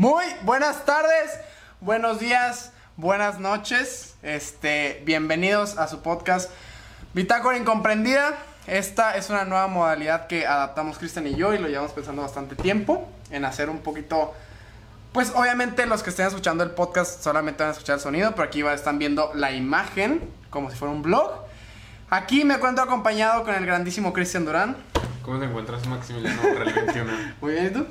Muy buenas tardes, buenos días, buenas noches. Este, bienvenidos a su podcast Bitácora Incomprendida. Esta es una nueva modalidad que adaptamos Cristian y yo y lo llevamos pensando bastante tiempo en hacer un poquito pues obviamente los que estén escuchando el podcast solamente van a escuchar el sonido, pero aquí están viendo la imagen como si fuera un blog. Aquí me encuentro acompañado con el grandísimo Cristian Durán. ¿Cómo te encuentras, Maximiliano Real 21? Muy bien, ¿y tú?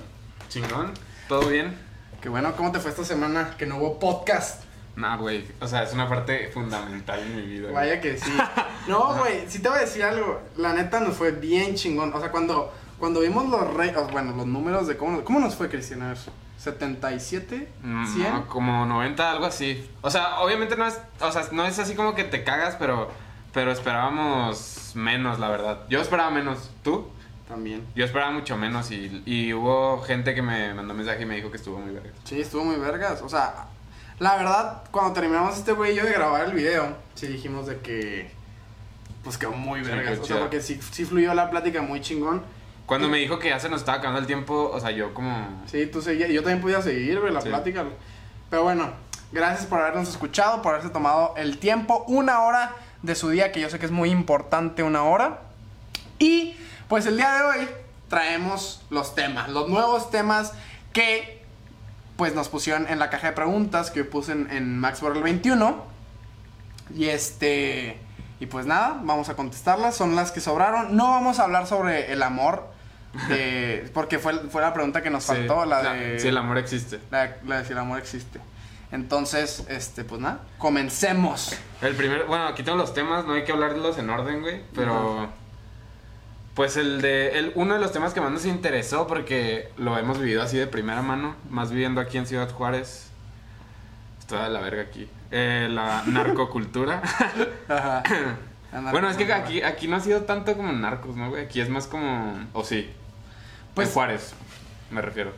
Chingón, ¿todo bien? Qué bueno, ¿cómo te fue esta semana que no hubo podcast? Nah, güey, o sea, es una parte fundamental en mi vida. güey. Vaya que sí. No, güey, sí te voy a decir algo. La neta nos fue bien chingón. O sea, cuando, cuando vimos los re- o, bueno, los números de cómo, nos- cómo nos fue, Cristian, a ver. 77, Mm, 100. no, como 90, algo así. O sea, obviamente no es, o sea, no es así como que te cagas, pero, pero esperábamos menos, la verdad. Yo esperaba menos, ¿tú? También. Yo esperaba mucho menos y, y hubo gente que me mandó mensaje y me dijo que estuvo muy verga. Sí, estuvo muy vergas. O sea, la verdad, cuando terminamos este güey y yo de grabar el video, sí dijimos de que. Pues quedó muy vergas. o sea, chido. porque sí, sí fluyó la plática muy chingón. Cuando me dijo que ya se nos estaba acabando el tiempo, o sea, yo como... Sí, tú seguías. Yo también podía seguir, güey, la Sí. plática. Pero bueno, gracias por habernos escuchado, por haberse tomado el tiempo, una hora de su día, que yo sé que es muy importante, una hora. Y pues el día de hoy traemos los temas, los nuevos temas que pues nos pusieron en la caja de preguntas que puse en, en Max Borrell 21. Y este. Y pues nada, vamos a contestarlas. Son las que sobraron. No vamos a hablar sobre el amor. de- porque fue, fue la pregunta que nos Sí, faltó. La de. Sí, el amor existe. La, la de si el amor existe. Entonces, este, pues nada, comencemos. El primer, bueno, aquí tengo los temas, no hay que hablarlos en orden, güey, pero pues el de el uno de los temas que más nos interesó porque lo hemos vivido así de primera mano, más viviendo aquí en Ciudad Juárez. Estoy de la verga aquí. Eh, la narcocultura. Ajá. bueno, es que aquí aquí no ha sido tanto como narcos, ¿no, güey? Aquí es más como o sí. Pues- en Juárez, me refiero.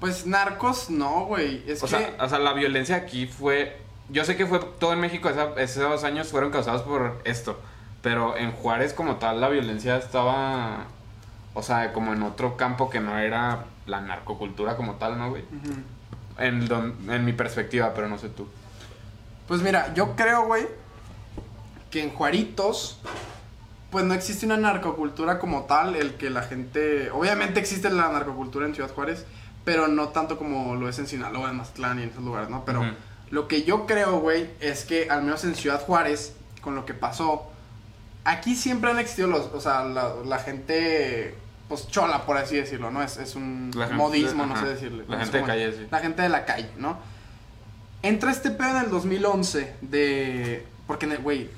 Pues narcos, no, güey. Es O que. sea, o sea, la violencia aquí fue. Yo sé que fue todo en México, esa- esos dos años fueron causados por esto. Pero en Juárez, como tal, la violencia estaba. O sea, como en otro campo que no era la narcocultura como tal, ¿no, güey? Ujú. En, don- en mi perspectiva, pero no sé tú. Pues mira, yo creo, güey, que en Juaritos, pues no existe una narcocultura como tal, el que la gente... Obviamente existe la narcocultura en Ciudad Juárez, pero no tanto como lo es en Sinaloa, en Mazatlán y en esos lugares, ¿no? Pero Ujú. lo que yo creo, güey, es que al menos en Ciudad Juárez, con lo que pasó, aquí siempre han existido los... O sea, la, la gente... Pues chola, por así decirlo, ¿no? Es, es un gente- modismo, no sé decirle. La gente de calle, sí. La gente de la calle, ¿no? Entra este pedo en el 2011 de... Porque, güey,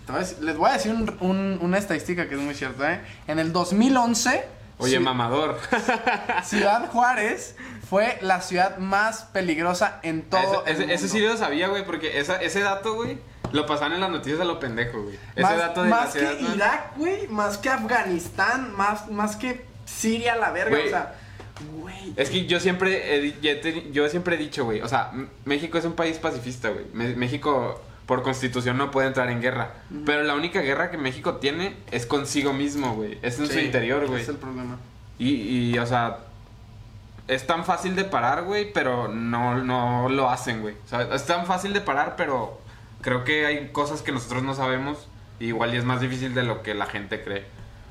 les voy a decir un- un- una estadística que es muy cierta, ¿eh? En el 2011... Oye, Ci- mamador. Ciudad Juárez fue la ciudad más peligrosa en todo ese, el ese- ese mundo. sí lo sabía, güey, porque esa- ese dato, güey, lo pasaban en las noticias a lo pendejo, güey. Ese más, dato de más la ciudad, que ¿no? Irak, güey, más que Afganistán, más, más que Siria, la verga, Güey. o sea... Güey... Es que yo siempre he, yo siempre he dicho, güey, o sea, México es un país pacifista, güey. México por constitución no puede entrar en guerra, pero la única guerra que México tiene es consigo mismo, güey. Es en su Sí, interior, güey. Es el problema. Y, y, o sea, es tan fácil de parar, güey, pero no, no lo hacen, güey. O sea, es tan fácil de parar, pero creo que hay cosas que nosotros no sabemos. y igual y es más difícil de lo que la gente cree,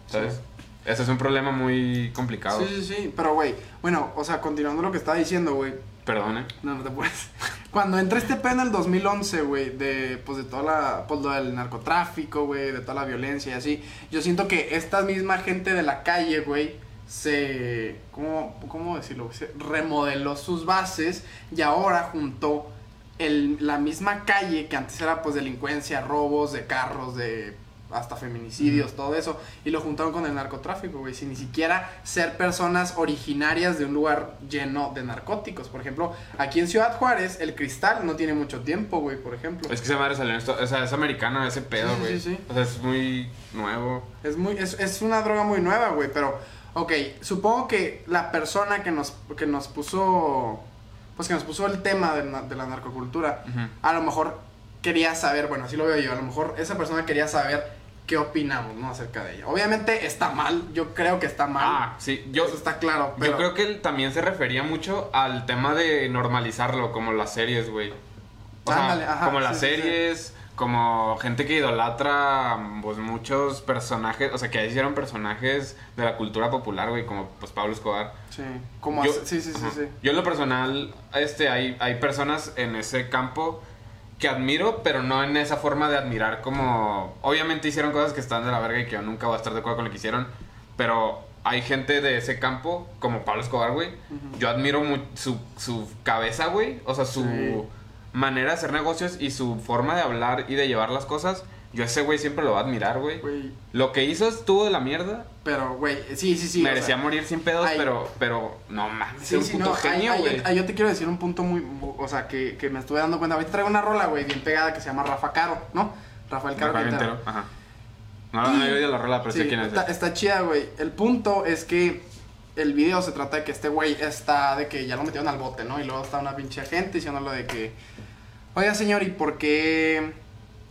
¿sabes? Sí. Ese es un problema muy complicado. Sí, sí, sí, pero güey, bueno, o sea, continuando lo que estaba diciendo, güey, Perdón, ¿eh? No, no te puedes. Cuando entré este pedo en el 2011, güey, de, pues, de toda la, pues, del narcotráfico, güey, de toda la violencia y así, yo siento que esta misma gente de la calle, güey, se, ¿cómo, cómo decirlo? Remodeló sus bases y ahora juntó el, la misma calle que antes era, pues, delincuencia, robos de carros, de hasta feminicidios, todo eso, y lo juntaron con el narcotráfico, güey, sin ni siquiera ser personas originarias de un lugar lleno de narcóticos. Por ejemplo, aquí en Ciudad Juárez, el cristal no tiene mucho tiempo, güey, por ejemplo. Es que esa madre salió o sea, es americano ese pedo, Sí, güey. sí, sí. O sea, es muy nuevo. Es muy, es, es una droga muy nueva, güey, pero, ok, supongo que la persona que nos, que nos puso, pues que nos puso el tema de, na- de la narcocultura, a lo mejor quería saber, bueno, así lo veo yo, a lo mejor esa persona quería saber qué opinamos, ¿no? Acerca de ella. Obviamente está mal, yo creo que está mal. Ah, sí, yo, Eso está claro, pero... yo creo que él también se refería mucho al tema de normalizarlo, como las series, güey. O sea, ajá, como las sí, sí, sí. series, como gente que idolatra, pues muchos personajes, o sea, que hicieron personajes de la cultura popular, güey, como pues Pablo Escobar. Sí, como Yo- sí, sí, sí, Ajá. sí. Yo en lo personal, este, hay, hay personas en ese campo que admiro, pero no en esa forma de admirar como... Obviamente hicieron cosas que están de la verga y que yo nunca voy a estar de acuerdo con lo que hicieron, pero hay gente de ese campo, como Pablo Escobar, güey. Ujú. Yo admiro su, su cabeza, güey. O sea, su Sí. manera de hacer negocios y su forma de hablar y de llevar las cosas. Yo a ese güey siempre lo voy a admirar. Güey, Lo que hizo estuvo de la mierda. Pero, güey, sí, sí, sí. o Merecía sea, morir sin pedos, hay- pero, pero no mames, Sí, es un sí, puto no, genio, güey. yo te quiero decir un punto muy, o sea, que, que me estuve dando cuenta. Ahorita traigo una rola, güey, bien pegada que se llama Rafa Caro, ¿no? Rafael Caro Rafael Quintero. Ajá. No, Y- no oído la rola, pero Sí, sé quién es. está, está chida, güey. El punto es que el video se trata de que este güey está de que ya lo metieron al bote, ¿no? Y luego está una pinche gente diciéndole de que, oiga, señor, ¿y por qué?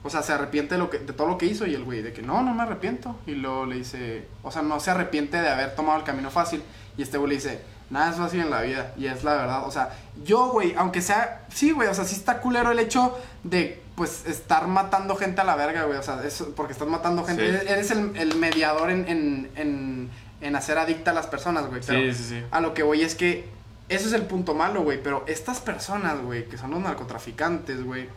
O sea, se arrepiente de, lo que, de todo lo que hizo y el güey de que no, no me arrepiento. Y luego le dice, o sea, no se arrepiente de haber tomado el camino fácil. Y este güey le dice, nada es fácil en la vida. Y es la verdad. O sea, yo, güey, aunque sea, sí, güey, o sea, sí está culero el hecho de, pues, estar matando gente a la verga, güey. O sea, eso, porque estás matando gente. Sí. Eres- Eres el, el mediador en, en, en, en hacer adicta a las personas, güey. Pero Sí, sí, sí. a lo que voy es que eso es el punto malo, güey. Pero estas personas, güey, que son los narcotraficantes, güey,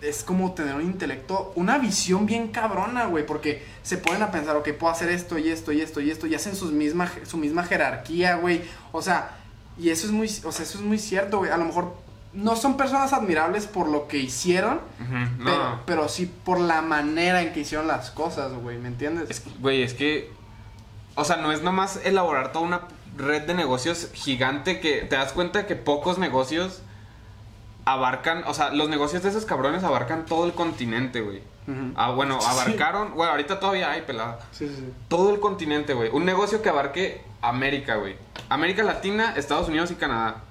es como tener un intelecto, una visión bien cabrona, güey. Porque se ponen a pensar, ok, puedo hacer esto y esto y esto y esto. Y hacen sus misma, su misma jerarquía, güey. O sea, y eso es muy, o sea, eso es muy cierto, güey. A lo mejor no son personas admirables por lo que hicieron, pero, No, pero sí por la manera en que hicieron las cosas, güey. ¿Me entiendes? es que, güey, es que. O sea, no es nomás elaborar toda una red de negocios gigante que te das cuenta que pocos negocios abarcan. O sea, los negocios de esos cabrones abarcan todo el continente, güey. Ah, bueno, Sí. abarcaron. Bueno, ahorita todavía hay pelada. Sí, sí, sí. Todo el continente, güey. Un negocio que abarque América, güey. América Latina, Estados Unidos y Canadá.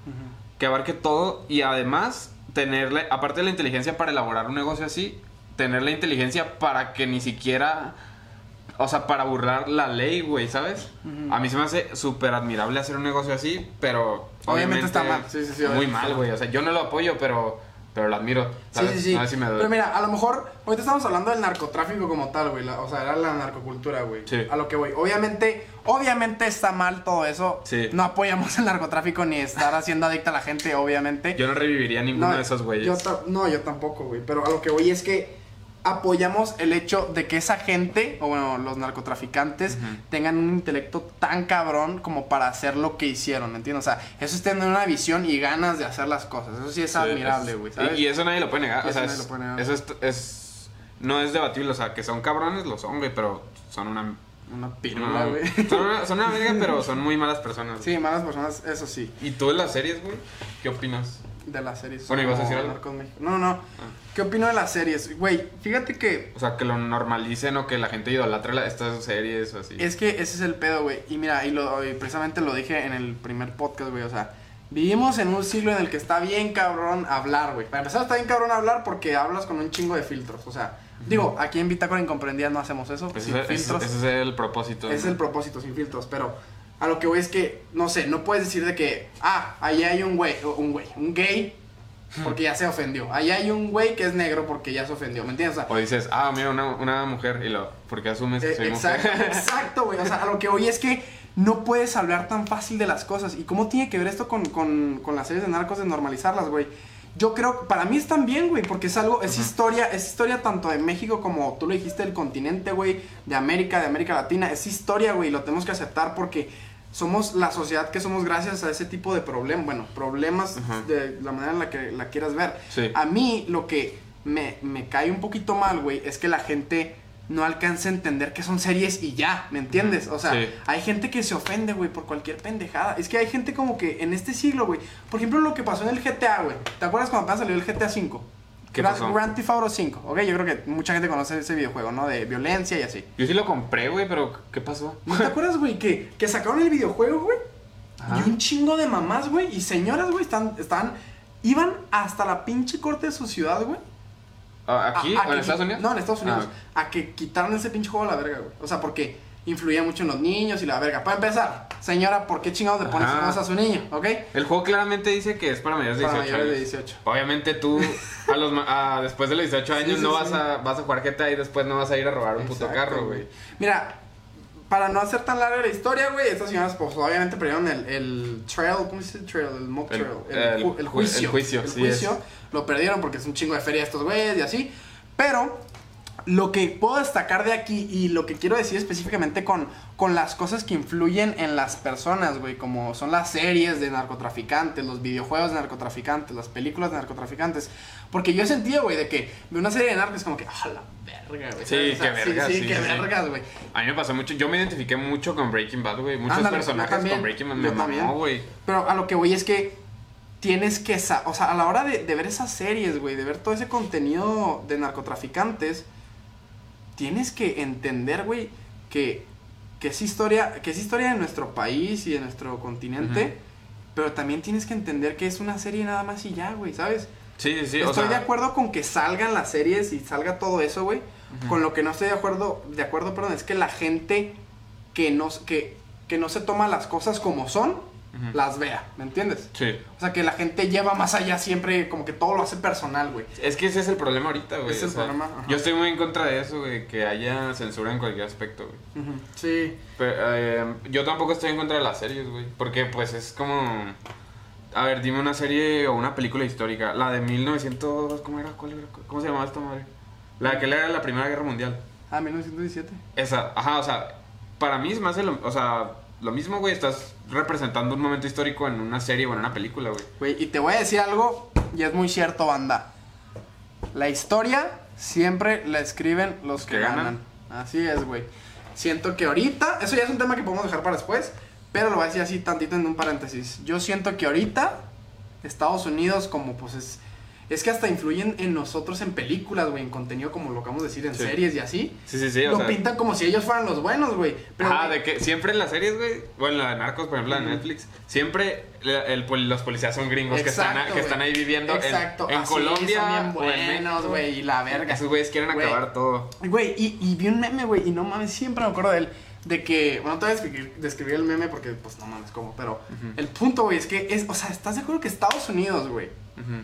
Que abarque todo y además tenerle, aparte de la inteligencia para elaborar un negocio así, tener la inteligencia para que ni siquiera, o sea, para burlar la ley, güey, ¿sabes? A mí se me hace súper admirable hacer un negocio así, pero Obviamente está mal, sí, sí, sí, muy mal, güey, o sea, yo no lo apoyo, pero, pero lo admiro, Sí, ¿sabes? sí, sí. A ver si me doy. Pero mira, a lo mejor, ahorita estamos hablando del narcotráfico como tal, güey. O sea, era la narcocultura, güey. Sí. A lo que voy. Obviamente, obviamente está mal todo eso. Sí. No apoyamos el narcotráfico ni estar haciendo adicta a la gente, obviamente. Yo no reviviría ninguno de esos güeyes. yo no, yo tampoco, güey. Pero a lo que voy es que apoyamos el hecho de que esa gente, o bueno, los narcotraficantes, tengan un intelecto tan cabrón como para hacer lo que hicieron, ¿me entiendes? O sea, eso es tener una visión y ganas de hacer las cosas. Eso sí es Sí, admirable, güey. Y, y eso nadie lo puede negar. O sea, es- lo puede negar. eso es, es- No es debatible. O sea, que son cabrones, lo son, güey, pero son una. Una pirula, no, güey. son, una, son una verga, pero son muy malas personas. Sí, malas personas, eso sí. ¿Y tú de las series, güey? ¿Qué opinas? De las series. Bueno, ¿ibas a decir algo? No, no. ¿Qué opino de las series? Güey, fíjate que O sea, que lo normalicen o que la gente idolatre la- estas series o así. es que ese es el pedo, güey. Y mira, y, lo, y precisamente lo dije en el primer podcast, güey. O sea, vivimos en un siglo en el que está bien cabrón hablar, güey. Para empezar, está bien cabrón hablar porque hablas con un chingo de filtros. O sea, digo, aquí en Bitácora Incomprendida no hacemos eso. Ese, sin es- ese- filtros. ese es el propósito. Ese es el propósito, sin filtros, pero a lo que voy es que, no sé, no puedes decir de que, ah, ahí hay un güey, un güey, un gay, porque ya se ofendió. Ahí hay un güey que es negro porque ya se ofendió, ¿me entiendes? O sea, O dices, ah, mira, una, una mujer. Y lo. ¿Por qué asumes que eh, soy exacto, mujer? exacto, güey. O sea, a lo que voy es que no puedes hablar tan fácil de las cosas. ¿Y cómo tiene que ver esto con, con, con las series de narcos de normalizarlas, güey? Yo creo, para mí están bien, güey, porque es algo, es historia, es historia tanto de México como tú lo dijiste, del continente, güey, de América, de América Latina, es historia, güey, y lo tenemos que aceptar porque somos la sociedad que somos gracias a ese tipo de problemas, bueno, problemas de la manera en la que la quieras ver. Sí. A mí lo que me, me cae un poquito mal, güey, es que la gente no alcanza a entender que son series y ya, ¿me entiendes? O sea, Sí. hay gente que se ofende, güey, por cualquier pendejada. Es que hay gente como que en este siglo, güey. Por ejemplo, lo que pasó en el GTA, güey. ¿Te acuerdas cuando apenas salió el GTA V? ¿Qué Gra- pasó? Grand Theft Auto 5, ¿ok? Yo creo que mucha gente conoce ese videojuego, ¿no? De violencia y así. Yo sí lo compré, güey, pero ¿qué pasó? ¿No te acuerdas, güey, que, que sacaron el videojuego, güey? Ajá. Y un chingo de mamás, güey, y señoras, güey, están, están, iban hasta la pinche corte de su ciudad, güey. Ah, ¿Aquí? a- a ¿O en que Estados Unidos? No, en Estados Unidos. Ah. A que quitaron ese pinche juego a la verga, güey. O sea, porque influía mucho en los niños y la verga. Para empezar, señora, ¿por qué chingados le pones cosas a su niño? ¿Ok? El juego claramente dice que es para mayores de Para 18 mayores de años. 18. Obviamente tú, a los, a- después de los 18 Sí, años, sí, no sí. vas, a, vas a jugar GTA y después no vas a ir a robar un puto carro, güey. Mira, para no hacer tan larga la historia, güey, estas señoras, pues obviamente perdieron el, el trail, ¿cómo se dice el trail? El mock trail. El, el ju- el ju- juicio. el juicio, El juicio. Lo perdieron porque es un chingo de feria estos güeyes y así. Pero lo que puedo destacar de aquí y lo que quiero decir específicamente con, con las cosas que influyen en las personas, güey, como son las series de narcotraficantes, los videojuegos de narcotraficantes, las películas de narcotraficantes. Porque yo he sentido, güey, de que de una serie de narcos como que, ah, la verga, güey. Sí. O sea, qué vergas, Sí, sí, sí, qué vergas, güey. A mí me pasó mucho, yo me identifiqué mucho con Breaking Bad, güey. Muchos Ándale, personajes también, con Breaking Bad me mamó, güey. Pero a lo que voy es que tienes que, o sea, a la hora de, de ver esas series, güey, de ver todo ese contenido de narcotraficantes, tienes que entender, güey, que, que es historia, que es historia de nuestro país y de nuestro continente, pero también tienes que entender que es una serie nada más y ya, güey, ¿sabes? Sí, sí, o estoy sea, de acuerdo con que salgan las series y salga todo eso, güey. Con lo que no estoy de acuerdo, de acuerdo, perdón, es que la gente que no, que, que no se toma las cosas como son, Las vea, ¿me entiendes? Sí. O sea, que la gente lleva más allá siempre, como que todo lo hace personal, güey. Es que ese es el problema ahorita, güey. Ese es el problema, ajá. Yo estoy muy en contra de eso, güey, que haya censura en cualquier aspecto, güey. Sí. Pero, eh, yo tampoco estoy en contra de las series, güey. Porque, pues, es como... A ver, dime una serie o una película histórica. La de 1900... ¿Cómo era? ¿Cuál era? ¿Cómo se llamaba esta madre? La que era la Primera Guerra Mundial. Ah, 1917. Esa, ajá, o sea, para mí es más de lo... O sea, lo mismo, güey, estás representando un momento histórico en una serie o en una película, güey. Güey, y te voy a decir algo, y es muy cierto, banda. La historia siempre la escriben los que, Que ganan. ganan. Así es, güey. Siento que ahorita, eso ya es un tema que podemos dejar para después, pero lo voy a decir así tantito en un paréntesis. Yo siento que ahorita Estados Unidos como pues es es que hasta influyen en nosotros en películas, güey, en contenido como lo acabamos de decir en Sí. series y así. Sí, sí, sí, o lo sea... pintan como si ellos fueran los buenos, güey. Güey, de que siempre en las series, güey, o en la de Narcos, por ejemplo, en Ujú. Netflix, siempre la- el, los policías son gringos que, están, que están ahí viviendo en- Exacto, en, así, Colombia son bien en buenos, güey, y la verga. Esos güeyes quieren acabar todo. Güey, y, y vi un meme, güey, y no mames, siempre me acuerdo de él. De que, bueno, te voy a describir, describir el meme porque, pues, no mames, cómo. Pero el punto, güey, es que, es, o sea, ¿estás de acuerdo que Estados Unidos, güey, Ujú.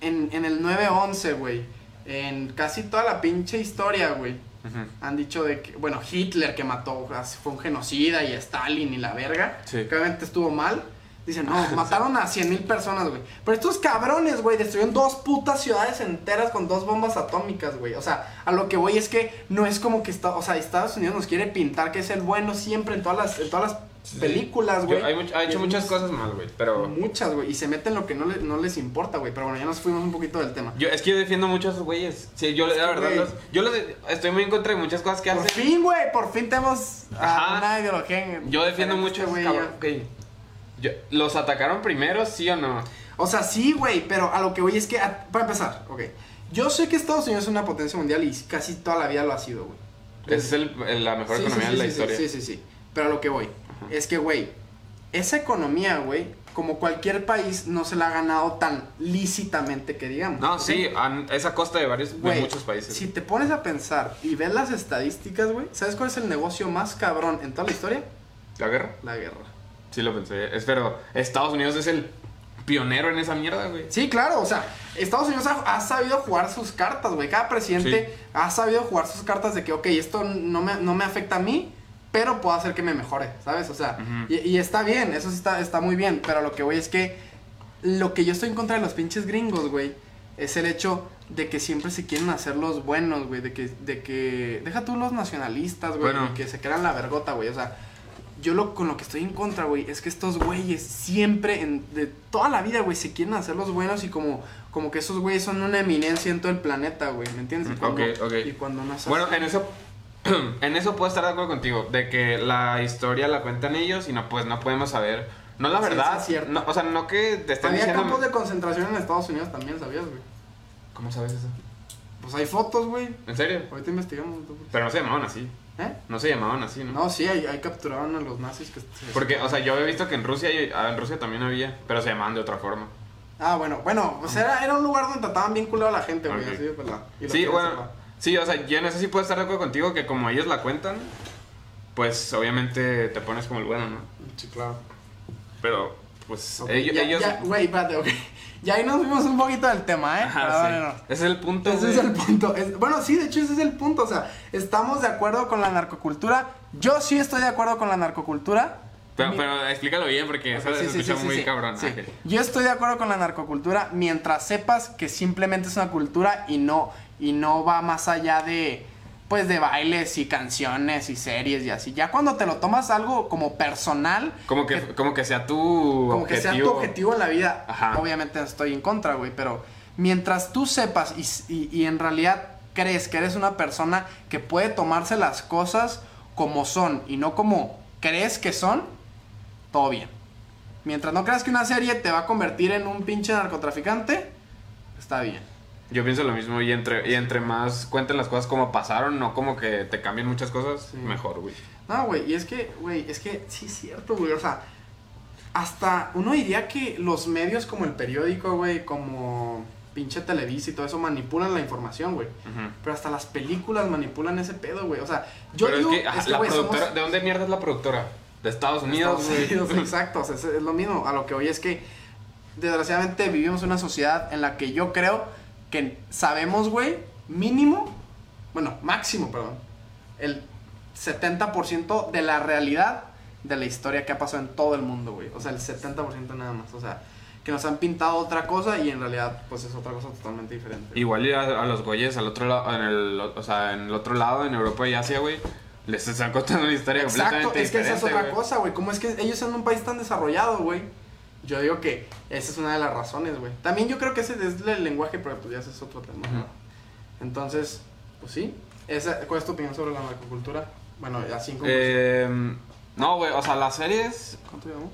En, en el 9-11, güey, en casi toda la pinche historia, güey, han dicho de que, bueno, Hitler que mató, fue un genocida y Stalin y la verga, Sí. que obviamente estuvo mal. Dicen, no, mataron a 100 mil personas, güey. Pero estos cabrones, güey, destruyeron dos putas ciudades enteras con dos bombas atómicas, güey. O sea, a lo que voy es que no es como que está, o sea, Estados Unidos nos quiere pintar que es el bueno siempre en todas las, en todas las Sí. películas, güey. ha hecho muchas cosas mal, güey, pero... Muchas, güey. Y se meten en lo que no, le- no les importa, güey. Pero bueno, ya nos fuimos un poquito del tema. Yo, es que yo defiendo mucho a esos güeyes. Sí, yo la verdad, los- yo los de- estoy muy en contra de muchas cosas que Por hacen. fin, güey, por fin tenemos Ajá. una ideología. en- Yo defiendo mucho güey. cabrones. Ok. Yo- ¿Los atacaron primero, sí o no? O sea, sí, güey, pero a lo que voy es que, a- para empezar, ok. Yo sé que Estados Unidos es una potencia mundial y casi toda la vida lo ha sido, güey. Esa es el- la mejor Sí, sí, economía sí, de la sí, historia. Sí, sí, sí. Pero a lo que voy es que, güey, esa economía, güey, como cualquier país, no se la ha ganado tan lícitamente que digamos. No, sí, a costa de varios, de muchos países. Si te pones a pensar y ves las estadísticas, güey, ¿sabes cuál es el negocio más cabrón en toda la historia? ¿La guerra? La guerra. Sí lo pensé. Es, pero Estados Unidos es el pionero en esa mierda, güey. Sí, claro, o sea, Estados Unidos ha, ha sabido jugar sus cartas, güey. Cada presidente Sí. ha sabido jugar sus cartas de que, ok, esto no me, no me afecta a mí, pero puedo hacer que me mejore, ¿sabes? O sea, y, y está bien, eso sí está, está muy bien, pero lo que voy es que lo que yo estoy en contra de los pinches gringos, güey, es el hecho de que siempre se quieren hacer los buenos, güey, de que, de que, deja tú los nacionalistas, güey, Bueno. que se crean la vergota, güey, o sea, yo lo, con lo que estoy en contra, güey, es que estos güeyes siempre, en, de toda la vida, güey, se quieren hacer los buenos y como, como que esos güeyes son una eminencia en todo el planeta, güey, ¿me entiendes? Y cuando, ok, ok. Y cuando no Bueno, en eso en eso puedo estar de acuerdo contigo, de que la historia la cuentan ellos y no pues no podemos saber. No la verdad, sí, es cierto. no, o sea, no que te estén Había diciendo campos de concentración en Estados Unidos también, ¿sabías, güey? ¿Cómo sabes eso? Pues hay fotos, güey. ¿En serio? Ahorita investigamos. Pero no se llamaban así. ¿Eh? No se llamaban así, ¿no? No, sí, ahí, ahí capturaron a los nazis que... Porque, o sea, yo había visto que en Rusia, ah, en Rusia también había, pero se llamaban de otra forma. Ah, bueno, bueno, pues era, era un lugar donde trataban bien a la gente, güey. Así de lo Sí, bueno. Sí, o sea, yo en eso sí puedo estar de acuerdo contigo que como ellos la cuentan, pues obviamente te pones como el bueno, ¿no? Sí, claro. Pero, pues Ok, ellos... ya, ellos- ya, güey, espérate, ok. Ya ahí nos vimos un poquito del tema, ¿eh? Ajá, Perdónenos. sí. Ese es el punto, Ese güey. es el punto. Es- bueno, sí, de hecho ese es el punto. O sea, estamos de acuerdo con la narcocultura. Yo sí estoy de acuerdo con la narcocultura. Pero, Mi- pero explícalo bien porque eso Ok, se sí, sí, escucha sí, muy cabrón. Yo estoy de acuerdo con la narcocultura mientras sepas que simplemente es una cultura y no, y no va más allá de pues de bailes y canciones y series y así. Ya cuando te lo tomas algo como personal, Como que, como que sea tu como que sea tu objetivo en la vida, Ajá. obviamente estoy en contra, güey, pero mientras tú sepas y, y- y en realidad crees que eres una persona que puede tomarse las cosas como son y no como crees que son, todo bien. Mientras no creas que una serie te va a convertir en un pinche narcotraficante, está bien. Yo pienso lo mismo y entre, y entre más cuenten las cosas como pasaron, no como que te cambien muchas cosas, Sí. mejor, güey. No, güey, y es que, güey, es que sí es cierto, güey, o sea, hasta uno diría que los medios como el periódico, güey, como pinche Televisa y todo eso manipulan la información, güey. Pero hasta las películas manipulan ese pedo, güey. O sea, yo Pero digo, es que, la somos- ¿de dónde mierda es la productora? De Estados Unidos, Estados. Unidos, exacto, o sea, es, es lo mismo. A lo que hoy es que, desgraciadamente, vivimos en una sociedad en la que yo creo que sabemos, güey, mínimo, bueno, máximo, perdón, el 70% de la realidad de la historia que ha pasado en todo el mundo, güey. O sea, el 70% nada más. O sea, que nos han pintado otra cosa y en realidad, pues es otra cosa totalmente diferente. Igual ir a, a los güeyes al otro lado, en el, o sea, en el otro lado, en Europa y Asia, güey, les están contando una historia Exacto, completamente es que esa es otra güey. cosa, güey. Como es que ellos son un país tan desarrollado, güey. Yo digo que esa es una de las razones, güey. También yo creo que ese es el lenguaje, pero pues ya ese es otro tema. Entonces, pues sí. Esa, ¿Cuál es tu opinión sobre la narcocultura? Bueno, así como... Eh, no, güey, o sea, las series ¿Cuánto llevamos?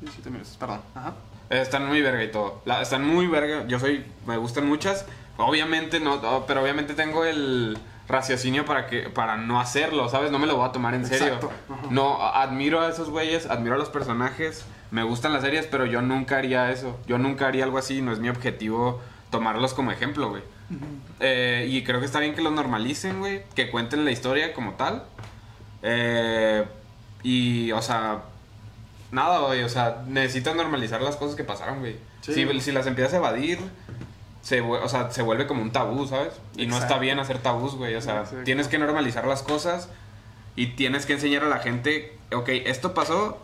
17 minutos, perdón. Ajá. están muy verga y todo. La- están muy verga. Yo soy, me gustan muchas. Obviamente no, pero obviamente tengo el raciocinio para que para no hacerlo, ¿sabes? No me lo voy a tomar en serio. Exacto. No, admiro a esos güeyes, admiro a los personajes, me gustan las series, pero yo nunca haría eso. Yo nunca haría algo así, no es mi objetivo tomarlos como ejemplo, güey. Eh, y creo que está bien que los normalicen, güey. Que cuenten la historia como tal. Eh, y, o sea, nada, güey. O sea, necesitan normalizar las cosas que pasaron, güey. Sí. Si, si las empiezas a evadir, se, o sea, se vuelve como un tabú, ¿sabes? Y no está Exacto. bien hacer tabús, güey. O sea, Exacto. tienes que normalizar las cosas y tienes que enseñar a la gente, ok, esto pasó,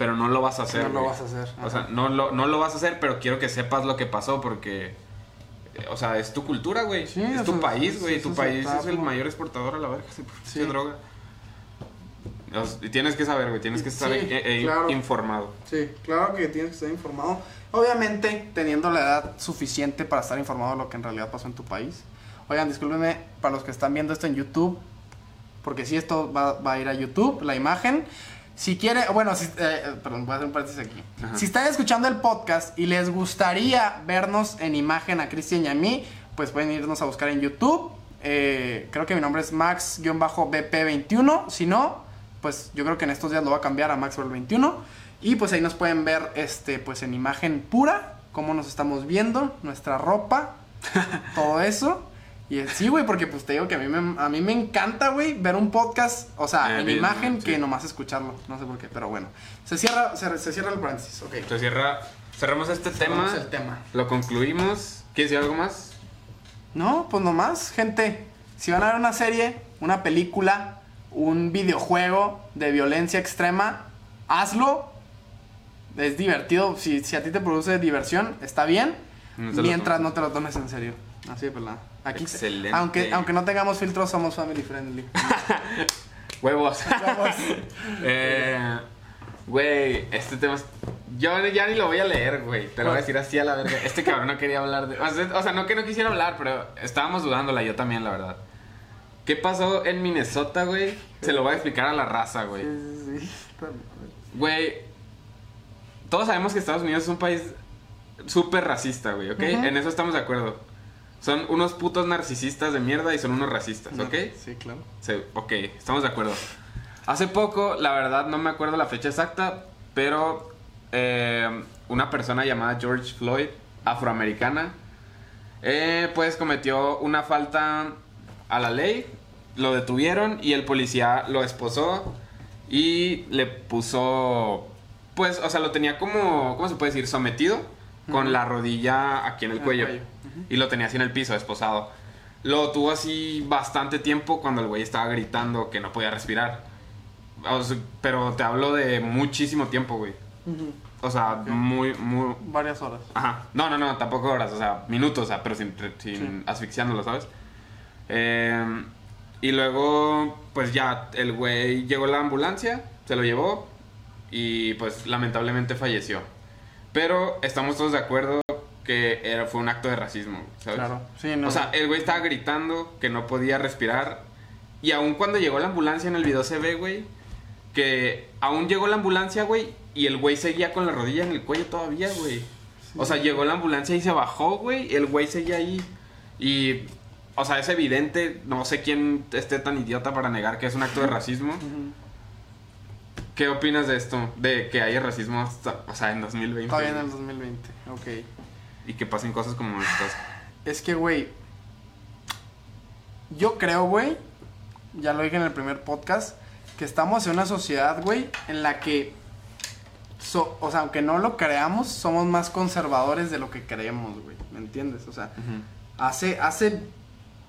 pero no lo vas a hacer. no lo güey. vas a hacer. O sea, no lo, no lo vas a hacer, pero quiero que sepas lo que pasó porque... eh, O sea, es tu cultura, güey. Sí, es tu sea, país, güey. Tu país es el mayor exportador a la verga. Sí, Sí. droga. O sea, y tienes que saber, güey. Tienes que estar Sí, eh, eh, claro. informado. Sí, claro que tienes que estar informado. Obviamente, teniendo la edad suficiente para estar informado de lo que en realidad pasó en tu país. Oigan, discúlpenme para los que están viendo esto en YouTube, porque si esto va, va a ir a YouTube, la imagen. Si quiere, bueno, si, eh, perdón, voy a hacer un paréntesis aquí. Ajá. Si están escuchando el podcast y les gustaría vernos en imagen a Cristian y a mí, pues pueden irnos a buscar en YouTube. Eh, creo que mi nombre es Max-BP21. Si no, pues yo creo que en estos días lo va a cambiar a Maxwell21. Y pues ahí nos pueden ver este, pues en imagen pura, cómo nos estamos viendo, nuestra ropa, todo eso. Y sí, güey, porque pues te digo que a mí me, a mí me encanta, güey, ver un podcast, o sea, Eh, en bien, imagen sí. que nomás escucharlo. No sé por qué, pero bueno. Se cierra, se, se cierra el paréntesis, ok. Se cierra... Cerramos este tema. Cerramos el tema. Lo concluimos. ¿Quieres decir algo más? No, pues nomás, gente. Si van a ver una serie, una película, un videojuego de violencia extrema, hazlo. Es divertido. Si, si a ti te produce diversión, está bien. No mientras no te lo tomes en serio. Así de pelada. Aquí, Excelente. Aunque, aunque no tengamos filtros, somos family friendly. Huevos. Eh, güey, este tema es... Yo ya ni lo voy a leer, güey. Te lo voy a decir así a la verga. Este cabrón no quería hablar de... O sea, no que no quisiera hablar, pero estábamos dudándola yo también, la verdad. ¿Qué pasó en Minnesota, güey? Se lo voy a explicar a la raza, güey. Sí, sí, sí. Güey, todos sabemos que Estados Unidos es un país súper racista, güey, ¿ok? Ujú. En eso estamos de acuerdo. Son unos putos narcisistas de mierda y son unos racistas, ¿ok? Sí, claro. Sí, ok, estamos de acuerdo. Hace poco, la verdad no me acuerdo la fecha exacta, pero eh, una persona llamada George Floyd afroamericana, eh, pues cometió una falta a la ley, lo detuvieron y el policía lo esposó y le puso, pues, o sea, lo tenía como, ¿cómo se puede decir? Sometido con la rodilla aquí en el En el cuello. Y lo tenía así en el piso, esposado. Lo tuvo así bastante tiempo cuando el güey estaba gritando que no podía respirar. O sea, pero te hablo de muchísimo tiempo, güey. O sea, muy, muy... Varias horas. Ajá. No, no, no, tampoco horas, o sea, minutos, o sea, pero sin, sin Sí. asfixiándolo, ¿sabes? Eh, y luego, pues ya, el güey llegó la ambulancia, se lo llevó y pues lamentablemente falleció. Pero estamos todos de acuerdo que era, fue un acto de racismo, ¿sabes? Claro. Sí, no. O sea, el güey estaba gritando que no podía respirar. Y aún cuando llegó la ambulancia en el video se ve, güey, que aún llegó la ambulancia, güey, y el güey seguía con la rodilla en el cuello todavía, güey. O sea, llegó la ambulancia y se bajó, güey, el güey seguía ahí. Y, o sea, es evidente, no sé quién esté tan idiota para negar que es un acto de racismo. Ujú. ¿Qué opinas de esto? De que haya racismo hasta, o sea, en 2020. Todavía en el güey, 2020. Ok. Y que pasen cosas como estas. Es que, güey. Yo creo, güey. Ya lo dije en el primer podcast. Que estamos en una sociedad, güey. En la que. so- o sea, aunque no lo creamos, somos más conservadores de lo que creemos, güey. ¿Me entiendes? O sea, hace, hace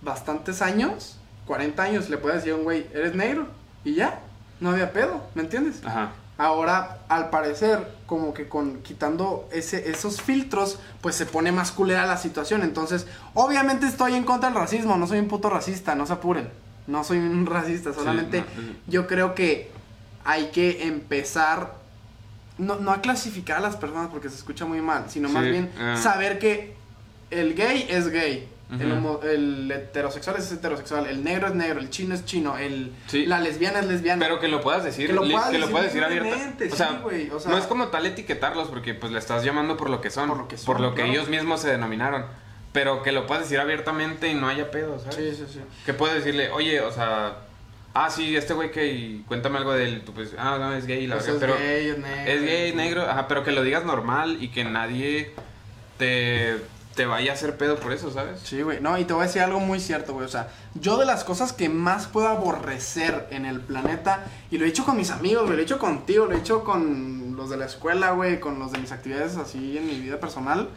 bastantes años, 40 años, le puedes decir a un güey, eres negro. Y ya. No había pedo. ¿Me entiendes? Ajá. Ahora, al parecer, como que con quitando ese, esos filtros, pues se pone más culera la situación. Entonces, obviamente estoy en contra del racismo, no soy un puto racista, no se apuren. No soy un racista, solamente no, yo creo que hay que empezar, no, no a clasificar a las personas porque se escucha muy mal, sino más bien eh. saber que el gay es gay. El, homo- el heterosexual es heterosexual, el negro es negro, el chino es chino, el, Sí. la lesbiana es lesbiana. Pero que lo puedas decir, Que lo puedas que lo decir puedas decir abierta. libremente, O sí, sea, güey, o sea- no es como tal etiquetarlos porque pues le estás llamando por lo que son, Por lo que son, claro. ellos mismos se denominaron. Pero que lo puedas decir abiertamente y no haya pedo, ¿sabes? Sí, sí, sí. Que puedes decirle, oye, o sea, ah, sí, este güey que cuéntame algo de él, tú pues, ah, no, es gay, la Pues verdad, es pero gay, es negro. es gay, negro, ajá, pero que lo digas normal y que nadie te, te vaya a hacer pedo por eso, ¿sabes? Sí, güey. No, y te voy a decir algo muy cierto, güey. O sea, yo de las cosas que más puedo aborrecer en el planeta, y lo he hecho con mis amigos, güey, lo he hecho contigo, lo he hecho con los de la escuela, güey, con los de mis actividades así en mi vida personal,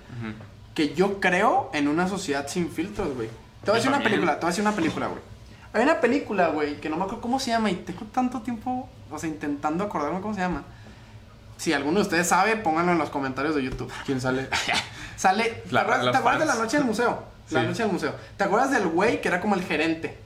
que yo creo en una sociedad sin filtros, güey. Te voy a decir una película, te voy a decir una película, güey. Hay una película, güey, que no me acuerdo cómo se llama y tengo tanto tiempo, o sea, intentando acordarme cómo se llama. Si alguno de ustedes sabe, pónganlo en los comentarios de YouTube. ¿Quién sale? Sale. ¿Te La- acuerdas, los te acuerdas de la noche del museo? La Sí. noche del museo. ¿Te acuerdas del güey que era como el gerente?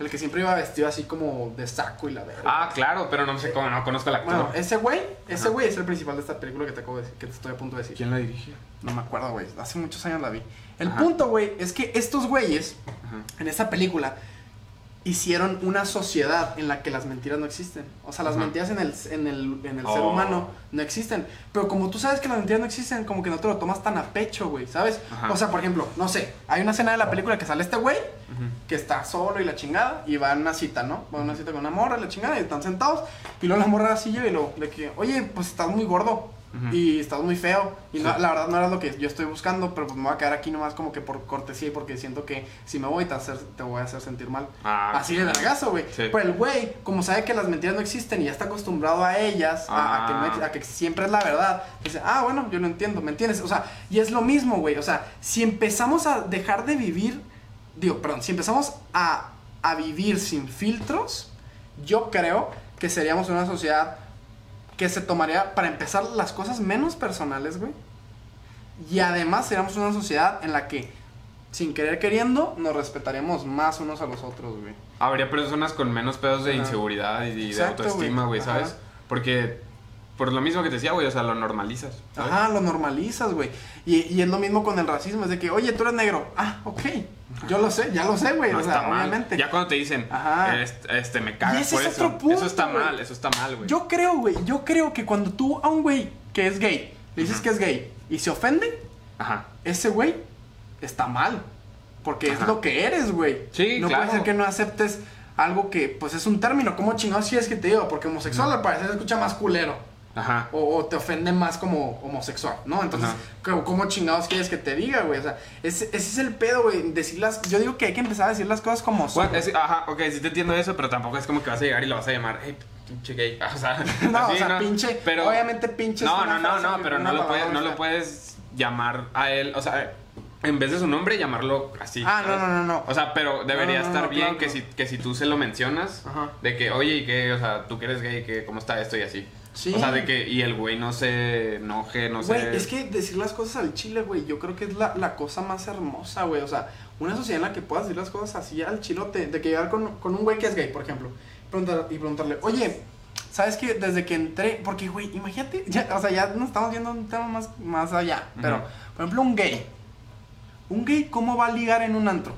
El que siempre iba vestido así como de saco y la verga. Ah, claro, pero no sé cómo, no conozco al actor. Bueno, ese güey, ese güey es el principal de esta película que te acabo de decir, que te estoy a punto de decir. ¿Quién la dirige? No me acuerdo, güey. Hace muchos años la vi. El Ajá. punto, güey, es que estos güeyes Ajá. en esta película hicieron una sociedad en la que las mentiras no existen. O sea, las Ajá. mentiras en el, en el, en el ser Oh. humano no existen. Pero como tú sabes que las mentiras no existen, como que no te lo tomas tan a pecho, güey, ¿sabes? Ajá. O sea, por ejemplo, no sé, hay una escena de la película que sale este güey que está solo y la chingada y va a una cita, ¿no? Va a una cita con una morra y la chingada y están sentados y luego la morra así llega y lo le que, oye, pues estás muy gordo Y estás muy feo y no- la verdad no era lo que yo estoy buscando, pero pues me voy a quedar aquí nomás como que por cortesía y porque siento que si me voy te, hacer- te voy a hacer sentir mal. Ah, Así de vergazo, güey. Sí. Pero el güey, como sabe que las mentiras no existen y ya está acostumbrado a ellas, a- a, que no Ah. a que siempre es la verdad, dice, ah, bueno, yo lo entiendo, ¿me entiendes? O sea, y es lo mismo, güey. O sea, si empezamos a dejar de vivir, digo, perdón, si empezamos a, a vivir sin filtros, yo creo que seríamos una sociedad que se tomaría, para empezar, las cosas menos personales, güey. Y además seríamos una sociedad en la que, sin querer queriendo, nos respetaríamos más unos a los otros, güey. Habría personas con menos pedos de inseguridad y de Exacto, autoestima, güey. güey, ¿sabes? Ajá. Porque, por lo mismo que te decía, güey, o sea, lo normalizas. ¿sabes? Ajá, lo normalizas, güey. Y, y es lo mismo con el racismo, es de que, oye, tú eres negro. Ah, ok. Yo lo sé, ya lo sé, güey. No o está sea, mal. obviamente. Ya cuando te dicen, Ajá. este, este, me cagas Y ese por es eso. otro punto, eso está mal, eso está mal, güey. Yo creo, güey, yo creo que cuando tú a un güey que es gay, le dices que es gay y se ofende, Ajá. ese güey está mal. Porque es lo que eres, güey. Sí, No claro. puede ser que no aceptes algo que, pues, es un término. ¿Cómo chingados si es que te digo? Porque homosexual al parecer se escucha más culero. Ajá. O, o te ofende más como homosexual, ¿no? Entonces, Ajá. ¿cómo, chingados quieres que te diga, güey? O sea, ese, ese es el pedo, güey. Decir las. Yo digo que hay que empezar a decir las cosas como son. Bueno, es- ajá, ok, sí te entiendo eso, pero tampoco es como que vas a llegar y lo vas a llamar, hey, pinche gay. O sea, No, así, o sea, pinche. Pero, obviamente, pinche. no, no, no, no, pero no lo, puedes, no lo puedes llamar a él, o sea, en vez de su nombre, llamarlo así. Ah, no, ¿sabes? no, no, no. O sea, pero debería No, no, no, estar bien claro, que, si, que si tú se lo mencionas, Ajá. de que, oye, ¿y qué? O sea, tú que eres gay, que ¿cómo está esto y así? Sí. O sea, de que, y el güey no se enoje, no Güey, sé. es que decir las cosas al chile, güey, yo creo que es la, la cosa más hermosa, güey. O sea, una sociedad en la que puedas decir las cosas así al chilote. De que llegar con, con un güey que es gay, por ejemplo, preguntar- y preguntarle, oye, ¿sabes que desde que entré, porque, güey, imagínate, ya, o sea, ya nos estamos viendo un tema más, más allá, pero, por ejemplo, un gay. Un gay, ¿cómo va a ligar en un antro?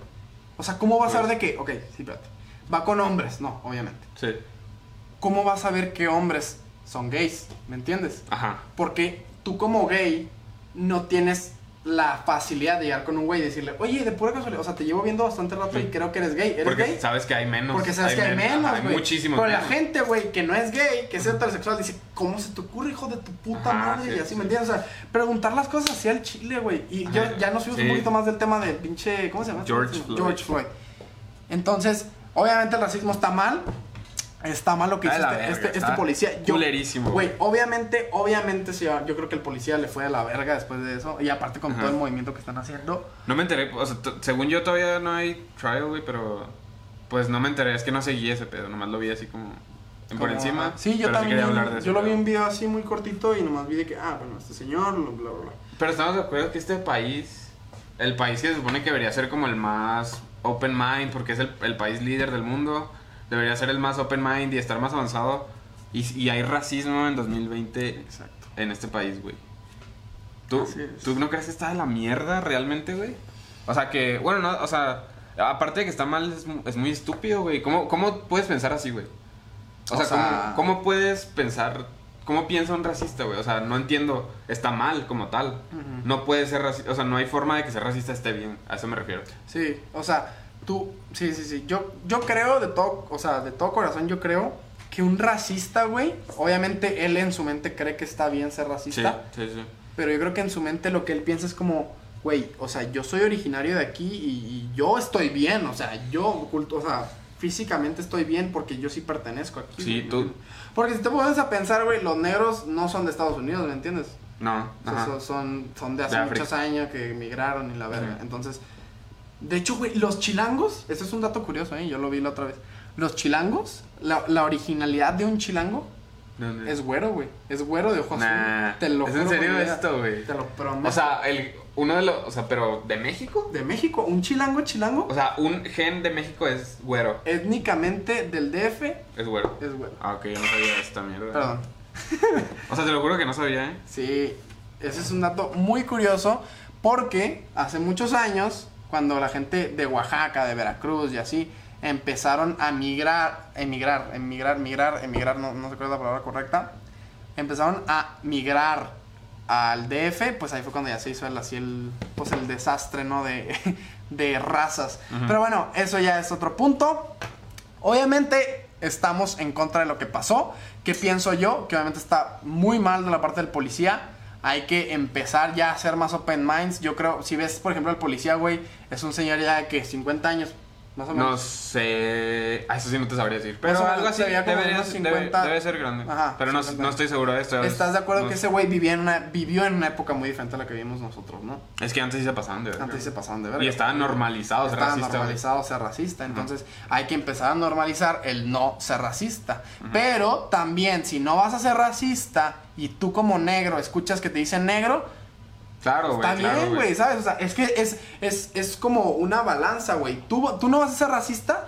O sea, ¿cómo va a saber de que, ok, sí, espérate, va con hombres? No, obviamente. Sí, ¿Cómo va a saber qué hombres son gays? ¿Me entiendes? ajá. Porque tú como gay no tienes la facilidad de llegar con un güey y decirle, oye, de pura casualidad, o sea, te llevo viendo bastante rato y creo que eres gay. ¿Eres Porque gay? sabes que hay menos. Porque sabes que hay men- menos, güey. Hay muchísimos Pero la menos. gente, güey, que no es gay, que es heterosexual, dice, ¿cómo se te ocurre, hijo de tu puta Ajá, madre? sí, y así, sí. ¿me entiendes? O sea, preguntar las cosas así al chile, güey. Y yo, ya nos fuimos sí. un poquito más del tema de pinche, ¿cómo se llama? George Floyd. George Floyd. Entonces, obviamente el racismo está mal. Está mal lo que de este, verga, este, este policía. Yo- Güey, obviamente, obviamente, sí, yo creo que el policía le fue a la verga después de eso. Y aparte con Ajá. todo el movimiento que están haciendo. No me enteré, o sea, según yo todavía no hay trial, güey, pero pues no me enteré, es que no seguí ese pedo, nomás lo vi así como por encima. Sí, yo también. quería hablar de eso. yo lo vi un video así muy cortito y nomás vi de que, ah, bueno, este señor, bla, bla, bla. Pero estamos de acuerdo que este país, el país que se supone que debería ser como el más open mind, porque es el, el país líder del mundo, debería ser el más open mind y estar más avanzado. Y, y hay racismo en 2020 Exacto. en este país, güey. ¿Tú. ¿Tú no crees que está de la mierda realmente, güey? O sea, que, bueno, no, o sea, aparte de que está mal, es, es muy estúpido, güey. ¿Cómo, ¿Cómo puedes pensar así, güey? O, O sea, sea- ¿cómo, cómo puedes pensar, cómo piensa un racista, güey? O sea, no entiendo, está mal como tal. Ujú. No puede ser racista, o sea, no hay forma de que ser racista esté bien, a eso me refiero. Sí, o sea, tú, sí, sí, sí. Yo, yo creo de todo, o sea, de todo corazón, yo creo que un racista, güey, obviamente él en su mente cree que está bien ser racista. sí, sí. Pero yo creo que en su mente lo que él piensa es como, güey, o sea, yo soy originario de aquí y, y yo estoy bien, o sea, yo, o sea, físicamente estoy bien porque yo sí pertenezco aquí. Sí, güey, tú-. Porque si te pones a pensar, güey, los negros no son de Estados Unidos, ¿me entiendes? No, O sea, son, son, de hace De muchos años que emigraron y la verga. Entonces, de hecho, güey, los chilangos, ese es un dato curioso, ¿eh? Yo lo vi la otra vez. Los chilangos, la, la originalidad de un chilango ¿Dónde? es güero, güey. Es güero de ojos Nah. Te lo ¿es juro en serio esto, güey? Te lo prometo. O sea, el, uno de los, o sea, pero ¿de México? de México, un chilango chilango, O sea, un gen de México es güero, étnicamente del DF es güero. es güero. Ah, ok, yo no sabía esta mierda. Perdón. O sea, te lo juro que no sabía, ¿eh? Sí, ese es un dato muy curioso porque hace muchos años, cuando la gente de Oaxaca, de Veracruz y así, empezaron a migrar, emigrar, emigrar, migrar, emigrar, no, no sé cuál es la palabra correcta, empezaron a migrar al DF, pues ahí fue cuando ya se hizo el, así el, pues el desastre, ¿no? De, de razas. Pero bueno, eso ya es otro punto. Obviamente estamos en contra de lo que pasó. ¿Qué pienso yo? Que obviamente está muy mal de la parte del policía. Hay que empezar ya a ser más open minds. Yo creo, si ves, por ejemplo, el policía, güey, es un señor ya que 50 años, más o menos. No sé. Ah, eso sí no te sabría decir. Pero menos, algo así debe, 50. debe ser grande. Ajá, pero no, 50. no estoy seguro de esto. ¿Estás de acuerdo No que ese güey vivía en una, vivió en una época muy diferente a la que vivimos nosotros, no? Es que antes sí se pasaban de verga. Antes se pasaban de verga. Y estaba normalizado ser racista. normalizado ser racista. Entonces hay que empezar a normalizar el no ser racista. Pero también, si no vas a ser racista y tú como negro escuchas que te dicen negro, Claro, güey. está bien, güey, ¿sabes? O sea, es que es, es, es como una balanza, güey. Tú, tú no vas a ser racista,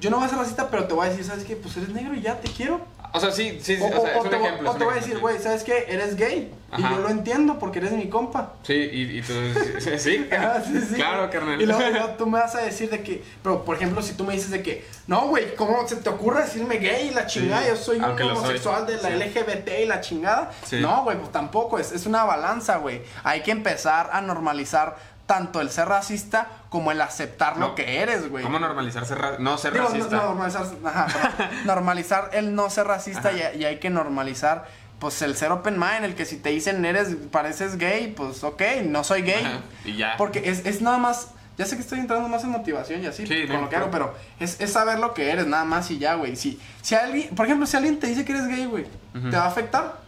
Yo no voy a ser racista, pero te voy a decir, ¿sabes qué? Pues eres negro y ya te quiero. O sea, sí, sí, sí. O, O, sea, o- es o un te, voy- ejemplo. o te voy a decir, güey, ¿sabes qué? Eres gay. Y yo lo entiendo porque eres mi compa. Sí, y, y tú. Sí. Ah, sí, sí. Claro, carnal. Y luego, luego tú me vas a decir de que, pero por ejemplo, si tú me dices de que, no, güey, ¿cómo se te ocurre decirme gay y la chingada? Sí, Yo soy un soy. homosexual de la. LGBT y la chingada. Sí. No, güey, pues tampoco, es, es una balanza, güey. Hay que empezar a normalizar tanto el ser racista como el aceptar lo que eres, güey. ¿Cómo normalizar ser ra- no ser Digo, racista? no, normalizar, ajá, perdón. normalizar el no ser racista y, y hay que normalizar pues el ser open mind, el que si te dicen eres, pareces gay, pues ok, no soy gay. Ajá, y ya. Porque es, es nada más, ya sé que estoy entrando más en motivación y así, Sí, con lo que hago, pero- es, es saber lo que eres, nada más y ya, güey. Si, si alguien, por ejemplo, si alguien te dice que eres gay, güey. ¿te va a afectar?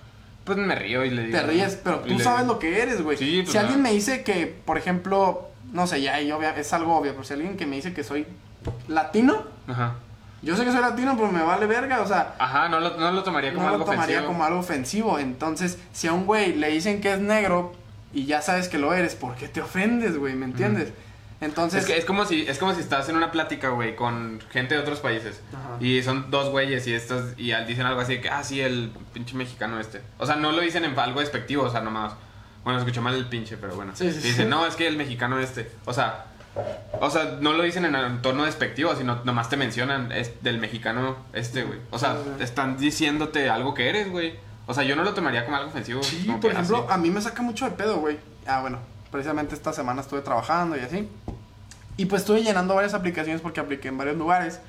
Pues me río y le digo. Te ríes, pero tú sabes lo que eres, güey. Sí, pues, si alguien me dice que, por ejemplo, no sé, ya obvia- es algo obvio, pero si alguien que me dice que soy latino, Ajá. yo sé que soy latino, pero me vale verga, o sea, Ajá, no lo, no lo tomaría como no algo lo tomaría ofensivo. como algo ofensivo. Entonces, si a un güey le dicen que es negro y ya sabes que lo eres, ¿por qué te ofendes, güey? ¿Me entiendes? Entonces, Es, que es como si es como si estás en una plática, güey, con gente de otros países. Ajá. Y son dos güeyes y estos y dicen algo así de que, ah, sí, el pinche mexicano este. O sea, no lo dicen en algo despectivo, o sea, nomás. Bueno, escuché mal el pinche, pero bueno. Sí, sí, dicen, sí. no, es que el mexicano este. O sea, o sea, no lo dicen en un tono despectivo, sino nomás te mencionan es del mexicano este, güey. O sea, están diciéndote algo que eres, güey. O sea, yo no lo tomaría como algo ofensivo. sí, por ejemplo, así. a mí me saca mucho de pedo, güey. Ah, bueno, precisamente esta semana estuve trabajando y así. Y pues estuve llenando varias aplicaciones porque apliqué en varios lugares.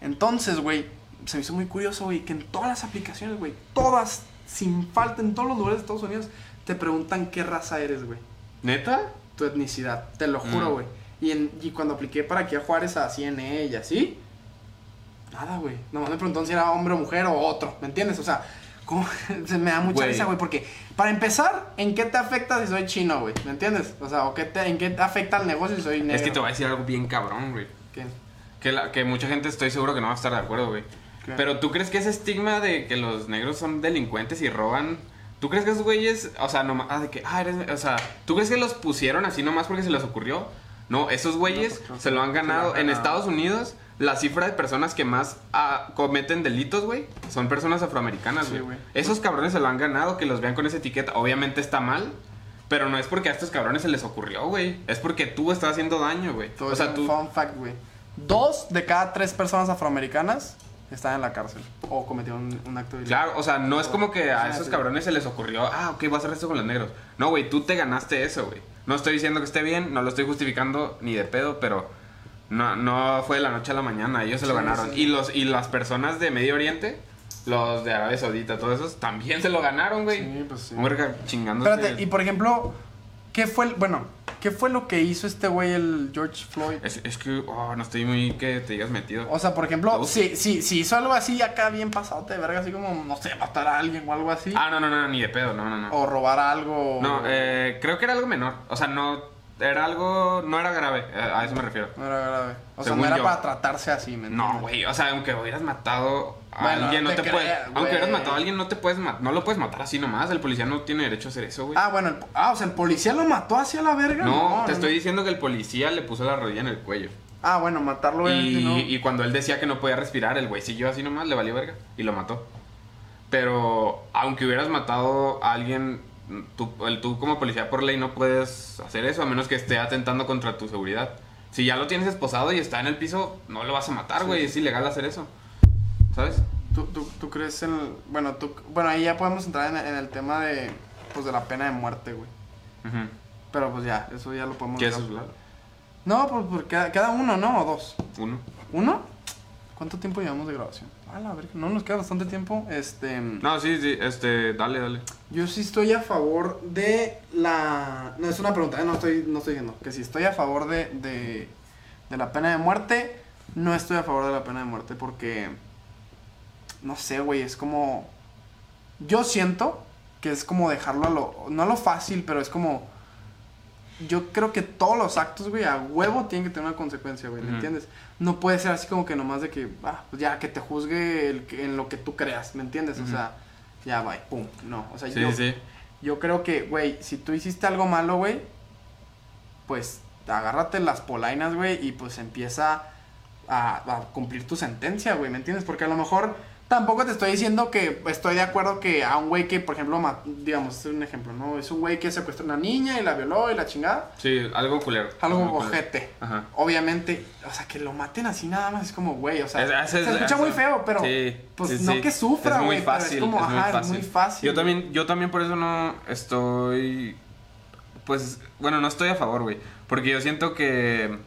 Entonces, güey, se me hizo muy curioso, güey, que en todas las aplicaciones, güey, todas, sin falta, en todos los lugares de Estados Unidos, te preguntan qué raza eres, güey. ¿Neta? tu etnicidad, te lo juro, Mm. güey. Y, en- y cuando apliqué para aquí a Juárez a CNE y así, nada, güey. Nomás me preguntaron si era hombre o mujer o otro, ¿me entiendes? O sea, ¿cómo? se me da mucha Güey. risa, güey, porque para empezar, ¿en qué te afecta si soy chino, güey? ¿Me entiendes? O sea, ¿o qué te- ¿en qué te afecta el negocio si soy negro? Es que te voy a decir algo bien cabrón, güey. ¿Qué? Que, la- que mucha gente estoy seguro que no va a estar de acuerdo, güey. ¿Qué? Pero tú crees que ese estigma de que los negros son delincuentes y roban. ¿Tú crees que esos güeyes, o sea, nomás, ah, de que, ah, eres, o sea, ¿tú crees que los pusieron así nomás porque se les ocurrió? No, esos güeyes No, pues, se lo han lo ganado. han En ganado. Estados Unidos, la cifra de personas que más ah, cometen delitos, güey, son personas afroamericanas, Sí, güey. güey. Esos cabrones se lo han ganado, que los vean con esa etiqueta. Obviamente está mal, pero no es porque a estos cabrones se les ocurrió, güey. Es porque tú estás haciendo daño, güey. O sea, tú... fun fact, güey. Dos de cada tres personas afroamericanas están en la cárcel o cometieron un, acto de Claro, o sea, no es como que a esos sí. cabrones se les ocurrió, ah, ok, voy a hacer esto con los negros. No, güey, tú te ganaste eso, güey. No estoy diciendo que esté bien, no lo estoy justificando ni de pedo, pero no, no fue de la noche a la mañana, ellos se lo Sí, ganaron. sí. Y, los, y las personas de Medio Oriente, los de Arabia Saudita, todos esos, también se lo ganaron, güey. Sí, pues sí. Chingándose. Espérate, y por ejemplo, ¿qué fue, el- bueno, qué fue lo que hizo este güey, el George Floyd? Es, es que, oh, no estoy muy que te digas metido. O sea, por ejemplo, si, si, si hizo algo así acá bien pasado de verga, así como, no sé, matar a alguien o algo así. Ah, no, no, no, ni de pedo, no, no, no. O robar algo. No, eh, creo que era algo menor. O sea, no, era algo, no era grave, a a eso me refiero. No era grave. O sea, no era yo. para tratarse así, ¿me entiendes? No, güey, o sea, aunque hubieras matado a Bueno, alguien, no te, te puedes. Aunque hubieras matado a alguien, no te puedes matar. No lo puedes matar así nomás. El policía no tiene derecho a hacer eso, güey. Ah, bueno, el, ah, o sea, el policía lo mató hacia la verga. no, te no, estoy diciendo que el policía le puso la rodilla en el cuello. Ah, bueno, matarlo Y, no. y cuando él decía que no podía respirar, el güey siguió así nomás, le valió verga y lo mató. Pero aunque hubieras matado a alguien, tú, el, tú como policía por ley no puedes hacer eso a menos que esté atentando contra tu seguridad. Si ya lo tienes esposado y está en el piso, no lo vas a matar, güey. Es ilegal hacer eso. ¿Sabes? ¿Tú, tú, tú crees en. Bueno, tú, bueno, ahí ya podemos entrar en, en el tema de. Pues de la pena de muerte, güey. Pero pues ya, eso ya lo podemos ¿Qué es dejar. eso? No, pues porque cada, cada uno, ¿no? O dos. Uno. ¿Uno? ¿Cuánto tiempo llevamos de grabación? A la verga, no nos queda bastante tiempo. Este. No, sí, sí, este, dale, dale. Yo sí estoy a favor de la... No, es una pregunta, ¿eh? no estoy, no estoy diciendo. Que si estoy a favor de, de, de la pena de muerte, no estoy a favor de la pena de muerte porque... No sé, güey, es como... Yo siento que es como dejarlo a lo... No a lo fácil, pero es como... Yo creo que todos los actos, güey, a huevo tienen que tener una consecuencia, güey, ¿me entiendes? No puede ser así como que nomás de que, ah, pues ya, que te juzgue el en lo que tú creas, ¿me entiendes? O sea, ya, bye, pum, no. O sea, Sí, yo, sí. yo creo que, güey, si tú hiciste algo malo, güey, pues agárrate las polainas, güey, y pues empieza a, a cumplir tu sentencia, güey, ¿me entiendes? Porque a lo mejor tampoco te estoy diciendo que estoy de acuerdo que a un güey que, por ejemplo, digamos, es un ejemplo, ¿no? Es un güey que secuestró a una niña y la violó y la chingada. Sí, algo culero. Algo culero. ojete. Ajá. Obviamente, o sea, que lo maten así nada más es como, güey, o sea, Es- es- se escucha es- muy feo, pero Sí, pues sí, no sí. que sufra, Es muy güey, pero fácil. es como, muy ajá, es muy fácil. Yo también, yo también por eso no estoy. Pues, bueno, no estoy a favor, güey. Porque yo siento que.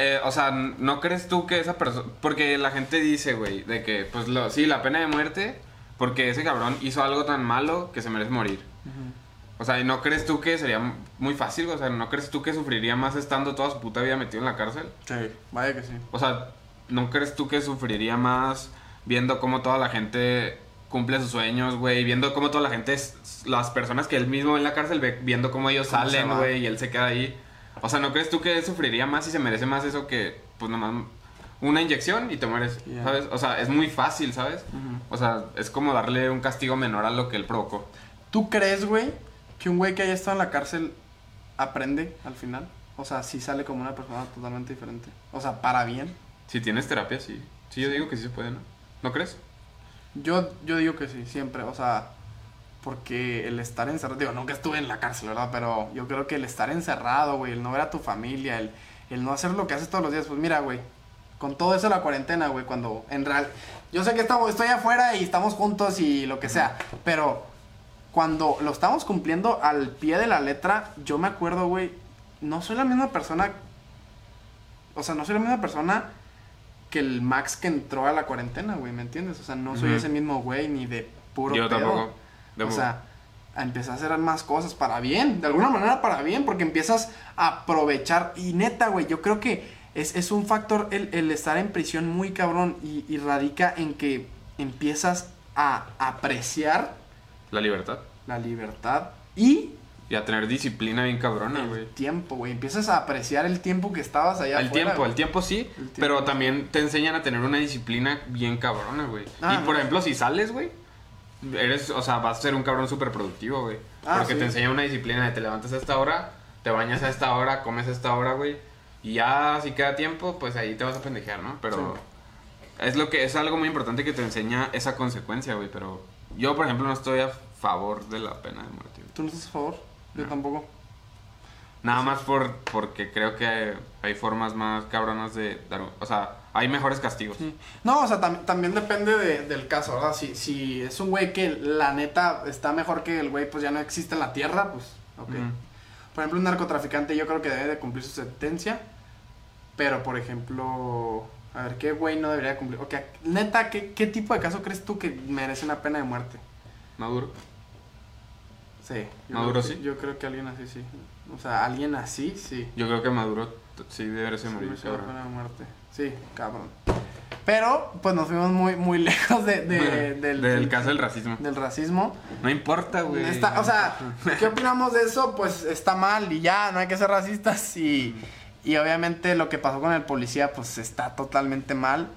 Eh, o sea, ¿no crees tú que esa persona.? Porque la gente dice, güey, de que, pues, lo, sí, la pena de muerte. Porque ese cabrón hizo algo tan malo que se merece morir. O sea, ¿y ¿no crees tú que sería muy fácil? O sea, ¿no crees tú que sufriría más estando toda su puta vida metido en la cárcel? Sí, vaya que sí. O sea, ¿no crees tú que sufriría más viendo cómo toda la gente cumple sus sueños, güey? Viendo cómo toda la gente, las personas que él mismo en la cárcel ve, viendo cómo ellos Cómo salen, güey, y él se queda ahí. O sea, ¿no crees tú que sufriría más y se merece más eso que, pues nomás, una inyección y te mueres, Ya. ¿sabes? O sea, es muy fácil, ¿sabes? Ujú. O sea, es como darle un castigo menor a lo que él provocó. ¿Tú crees, güey, que un güey que haya estado en la cárcel aprende al final? O sea, sí sale como una persona totalmente diferente. O sea, para bien. Si tienes terapia, sí. Sí, yo digo que sí se puede, ¿no? ¿No crees? Yo, yo digo que sí, siempre. O sea, porque el estar encerrado, digo, nunca estuve en la cárcel, ¿verdad? Pero yo creo que el estar encerrado, güey, el no ver a tu familia, el, el no hacer lo que haces todos los días, pues mira, güey, con todo eso de la cuarentena, güey, cuando en real, yo sé que estamos, estoy afuera y estamos juntos y lo que sea, pero cuando lo estamos cumpliendo al pie de la letra, yo me acuerdo, güey, no soy la misma persona, o sea, no soy la misma persona que el Max que entró a la cuarentena, güey, ¿me entiendes? O sea, no soy ese mismo güey ni de puro yo pedo. tampoco. De O sea, a empezar a hacer más cosas para bien, de alguna manera para bien, porque empiezas a aprovechar. Y neta, güey, yo creo que es, es un factor el, el estar en prisión muy cabrón y, y radica en que empiezas a apreciar la libertad. la libertad y Y a tener disciplina bien cabrona, güey. el tiempo, güey. Empiezas a apreciar el tiempo que estabas allá El afuera, tiempo, el tiempo sí, El tiempo. pero también te enseñan a tener una disciplina bien cabrona, güey. Ah, y por no. ejemplo, si sales, güey, eres, o sea, vas a ser un cabrón súper productivo, güey. Ah, porque sí. te enseña una disciplina de te levantas a esta hora, te bañas a esta hora, comes a esta hora, güey. Y ya si queda tiempo, pues ahí te vas a pendejear, ¿no? Pero es lo que es algo muy importante que te enseña esa consecuencia, güey, pero yo, por ejemplo, no estoy a favor de la pena de muerte. güey. ¿Tú no estás a favor? Yo tampoco. Nada más por porque creo que hay formas más cabronas de dar, o sea, hay mejores castigos. No, o sea, tam- también depende de- del caso, ¿verdad? Si, si es un güey que la neta está mejor que el güey, pues ya no existe en la tierra, pues, ok. Por ejemplo, un narcotraficante yo creo que debe de cumplir su sentencia, pero por ejemplo, a ver, ¿qué güey no debería cumplir? Ok, neta, ¿qué, qué tipo de caso crees tú que merece una pena de muerte? Maduro. Sí. ¿Maduro creo sí? Yo creo que alguien así, sí. O sea, alguien así, sí. Yo creo que Maduro sí debe Sí, morir, cabrón. muerte. Sí, cabrón. Pero, pues nos fuimos muy, muy lejos de, de- del, del caso del racismo. del racismo. No importa, güey. O sea, ¿qué opinamos de eso? Pues está mal y ya, no hay que ser racistas y, y obviamente lo que pasó con el policía pues está totalmente mal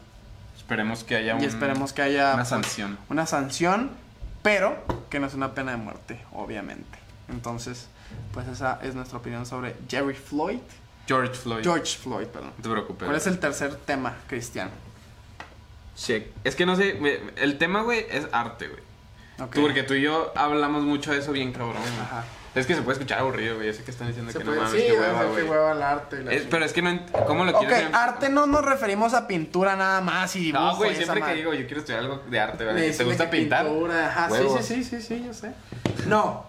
esperemos que haya un- y esperemos que haya una pues, sanción. una sanción, pero que no es una pena de muerte, obviamente. Entonces, pues esa es nuestra opinión sobre Jerry Floyd, George Floyd. George Floyd, perdón. No te preocupes. ¿Cuál es el tercer tema, Cristian? Check. Es que no sé, el tema, güey, es arte, güey. Ok. Tú, porque tú y yo hablamos mucho de eso bien cabrón. Ajá. Es que se puede escuchar aburrido, güey. Yo sé que están diciendo Se que puede- no mames, sí, sea, hueva, güey. hueva el arte y la Es- pero es que no ¿Cómo lo Ok, quieres em- arte no nos referimos a pintura nada más y dibujo No, güey, siempre que digo, yo quiero estudiar algo de arte, ¿verdad? ¿Te gusta que pintar? pintura, ajá, sí, sí, sí, sí, sí, yo sé. No.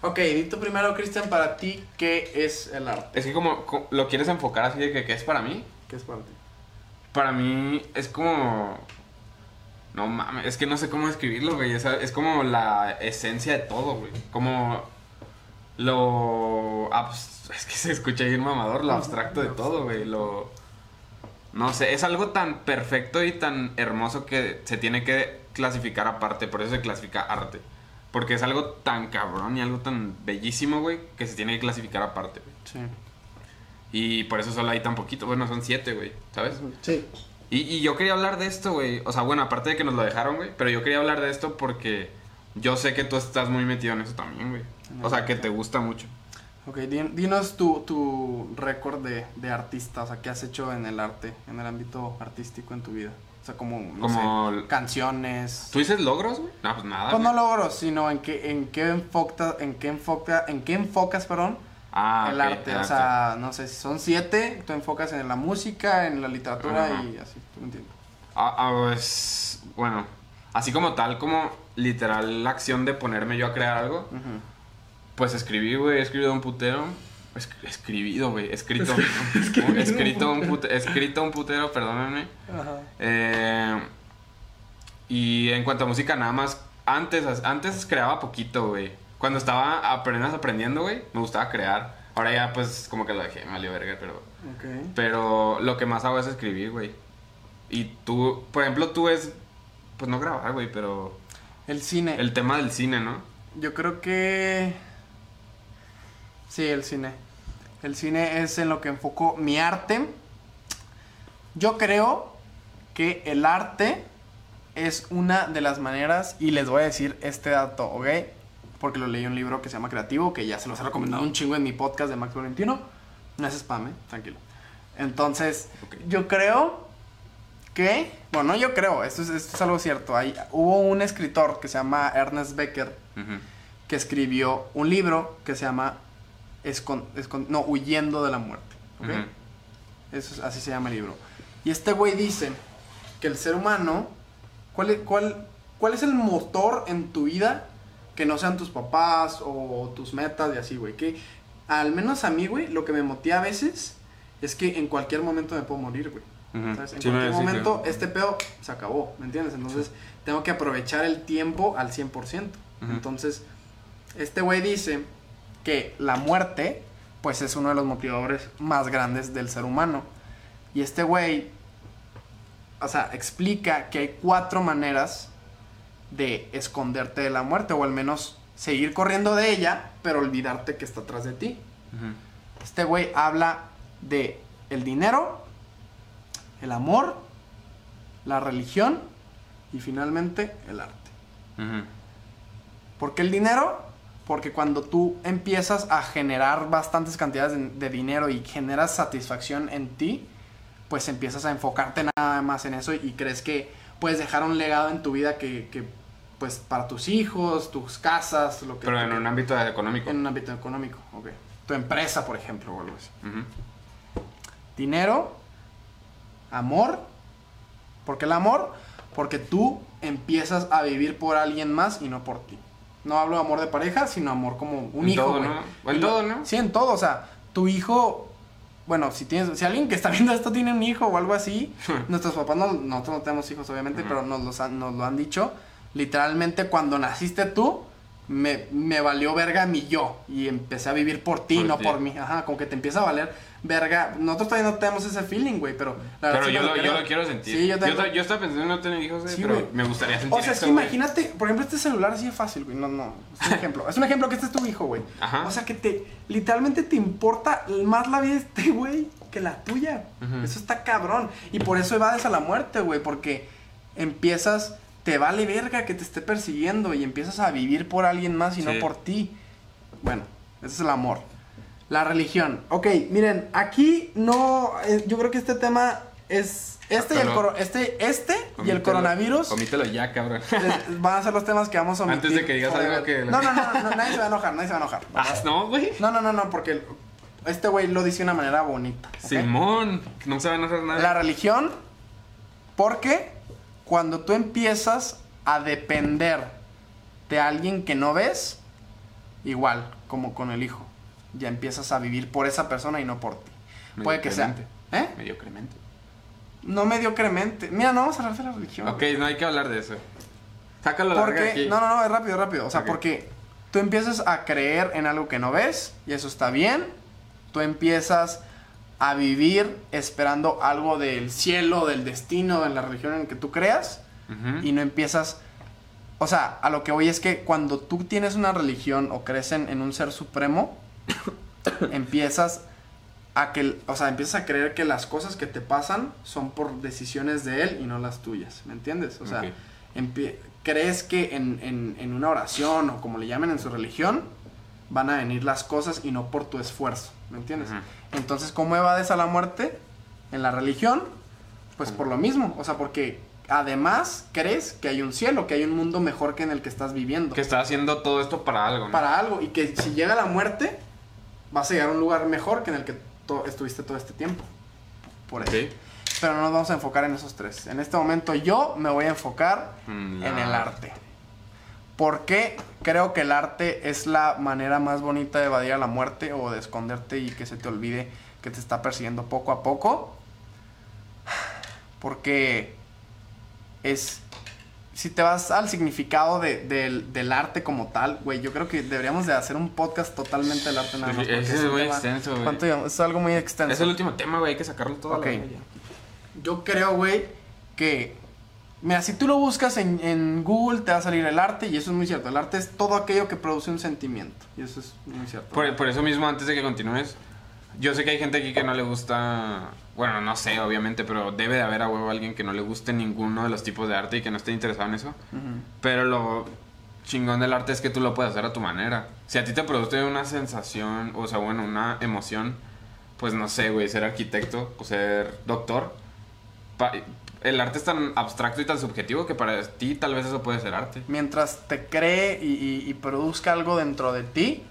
Ok, di tú primero, Cristian, para ti, ¿qué es el arte? Es que como, co- lo quieres enfocar así de que qué es para mí. ¿Qué es para ti? Para mí es como... No mames, es que no sé cómo describirlo, güey. Es, es como la esencia de todo, güey. Como lo... Es que se escucha bien mamador, lo abstracto de todo, güey. Lo... No sé, es algo tan perfecto y tan hermoso que se tiene que clasificar aparte. Por eso se clasifica arte. Porque es algo tan cabrón y algo tan bellísimo, güey, que se tiene que clasificar aparte, güey. Sí. Y por eso solo hay tan poquito. Bueno, son siete, güey, ¿sabes? Sí. Y, y yo quería hablar de esto, güey. O sea, bueno, aparte de que nos lo dejaron, güey. Pero yo quería hablar de esto porque yo sé que tú estás muy metido en eso también, güey. O sea, que te gusta mucho. Ok, di- dinos tu, tu récord de, de artista, o sea, ¿qué has hecho en el arte, en el ámbito artístico en tu vida? Sea, como, no Como sé, canciones. ¿Tú dices logros, güey? No, pues nada. Pues no logros, sino en qué, en qué enfoca, en qué enfoca, en qué enfocas, perdón, ah, el arte. O arte. sea, no sé, si son siete, tú enfocas en la música, en la literatura y así, tú me entiendes. Ah, ah, pues, bueno, así como tal, como literal la acción de ponerme yo a crear algo, pues escribí, güey, he escrito un putero. Es- escribido, güey, escrito. escrito, un pute- escrito un putero, perdónenme. Ajá. Eh, Y en cuanto a música, nada más. Antes, antes creaba poquito, güey. Cuando estaba apenas aprendiendo, güey, me gustaba crear. Ahora ya, pues, como que lo dejé, me valió verga, pero. Pero lo que más hago es escribir, güey. Y tú, por ejemplo, tú es. Pues no grabar, güey, pero. El cine. El tema del cine, ¿no? Yo creo que. Sí, el cine. El cine es en lo que enfoco mi arte. Yo creo que el arte es una de las maneras, y les voy a decir este dato, ¿ok? Porque lo leí en un libro que se llama Creativo, que ya se los he recomendado un chingo en mi podcast de Max Valentino. No es spam, ¿eh? Tranquilo. Entonces, yo creo que, bueno, no yo creo, esto es, esto es algo cierto. Hay, hubo un escritor que se llama Ernest Becker que escribió un libro que se llama Escon- Escon- no, Huyendo de la Muerte. ¿ok? Ujú. Eso es- así se llama el libro. Y este güey dice que el ser humano, ¿cuál es, cuál, ¿cuál es el motor en tu vida que no sean tus papás o tus metas y así, güey? Que al menos a mí, güey, lo que me motiva a veces es que en cualquier momento me puedo morir, güey. ¿Sabes? En Sí, cualquier momento este pedo se acabó, ¿me entiendes? Entonces tengo que aprovechar el tiempo al 100%. Ujú. Entonces, este güey dice que la muerte, pues es uno de los motivadores más grandes del ser humano. Y este güey, o sea, explica que hay cuatro maneras de esconderte de la muerte, o al menos seguir corriendo de ella, pero olvidarte que está atrás de ti. Este güey habla de el dinero, el amor, la religión y finalmente el arte. Ujú. ¿Por qué el dinero? Porque cuando tú empiezas a generar bastantes cantidades de, de dinero y generas satisfacción en ti, pues empiezas a enfocarte nada más en eso y crees que puedes dejar un legado en tu vida que, que, pues para tus hijos, tus casas, lo que Pero en un ámbito económico. en un ámbito económico, ok. Tu empresa, por ejemplo, o algo así. Dinero, amor. ¿Por qué el amor? Porque tú empiezas a vivir por alguien más y no por ti. No hablo de amor de pareja, sino amor como un En hijo, todo, en todo, ¿no? Sí, en todo. O sea, tu hijo. Bueno, si tienes, si alguien que está viendo esto tiene un hijo o algo así, nuestros papás no, nosotros no tenemos hijos, obviamente, pero nos, los han- nos lo han dicho. Literalmente, cuando naciste tú, me, me valió verga mi yo. Y empecé a vivir por ti, Por no por mí. Ajá, como que te empieza a valer verga. Nosotros todavía no tenemos ese feeling, güey, pero la Pero yo lo, yo lo quiero sentir. Sí, yo también. ta- yo estaba pensando en no tener hijos, güey, Sí, pero me gustaría sentir O sea, es que imagínate, por ejemplo, este celular así de fácil, güey. No, no, es un ejemplo. Es un ejemplo que este es tu hijo, güey. Ajá. O sea, que te, literalmente te importa más la vida de este güey que la tuya. Eso está cabrón. Y por eso evades a la muerte, güey, porque empiezas, te vale verga que te esté persiguiendo y empiezas a vivir por alguien más y no por ti. Bueno, ese es el amor. La religión. Ok, miren, aquí no, eh, yo creo que este tema es, este y el, coro- este, este y el coronavirus Omítelo ya, cabrón. es- van a ser los temas que vamos a omitir. Antes de que digas algo que- No, no, no, no, nadie se va a enojar, nadie se va a enojar. Ah, no, güey. No, no, no, no, porque este güey lo dice de una manera bonita. Simón, no se va a enojar nada. La religión, porque cuando tú empiezas a depender de alguien que no ves, igual como con el hijo, ya empiezas a vivir por esa persona y no por ti. Puede que sea. ¿Eh? Mediocremente. No mediocremente. Mira, no vamos a hablar de la religión. Ok, no hay que hablar de eso. Sácalo Porque, aquí. no, no, no, es rápido, rápido. O sea, porque tú empiezas a creer en algo que no ves y eso está bien. Tú empiezas a vivir esperando algo del cielo, del destino, de la religión en que tú creas y no empiezas... O sea, a lo que voy es que cuando tú tienes una religión o crees en, en un ser supremo, empiezas a que, o sea, empiezas a creer que las cosas que te pasan son por decisiones de él y no las tuyas, ¿me entiendes? O sea, crees que en, en- en una oración o como le llamen en su religión, van a venir las cosas y no por tu esfuerzo, ¿me entiendes? Entonces, ¿cómo evades a la muerte en la religión? Pues por lo mismo, o sea, porque además crees que hay un cielo, que hay un mundo mejor que en el que estás viviendo. Que está haciendo todo esto para algo, ¿no? Para algo, y que si llega la muerte, vas a llegar a un lugar mejor que en el que to- estuviste todo este tiempo. Por eso. Pero no nos vamos a enfocar en esos tres. En este momento yo me voy a enfocar Mm, en el arte. Porque creo que el arte es la manera más bonita de evadir a la muerte o de esconderte y que se te olvide que te está persiguiendo poco a poco. Porque es si te vas al significado de, del, del arte como tal, güey, yo creo que deberíamos de hacer un podcast totalmente del arte nada más. Sí, porque ese es muy tema- extenso, güey. ¿Cuánto? Es algo muy extenso. Es el último tema, güey, hay que sacarlo todo. a la Ok. verga. Yo creo, güey, que. Mira, si tú lo buscas en, en Google, te va a salir el arte, y eso es muy cierto. El arte es todo aquello que produce un sentimiento. Y eso es muy cierto. Por, por eso mismo, antes de que continúes, yo sé que hay gente aquí que no le gusta. Bueno, no sé, obviamente, pero debe de haber a huevo alguien que no le guste ninguno de los tipos de arte y que no esté interesado en eso. Pero lo chingón del arte es que tú lo puedes hacer a tu manera. Si a ti te produce una sensación, o sea, bueno, una emoción, pues no sé, güey, ser arquitecto o ser doctor. el arte es tan abstracto y tan subjetivo que para ti tal vez eso puede ser arte. Mientras te cree y, y- y produzca algo dentro de ti,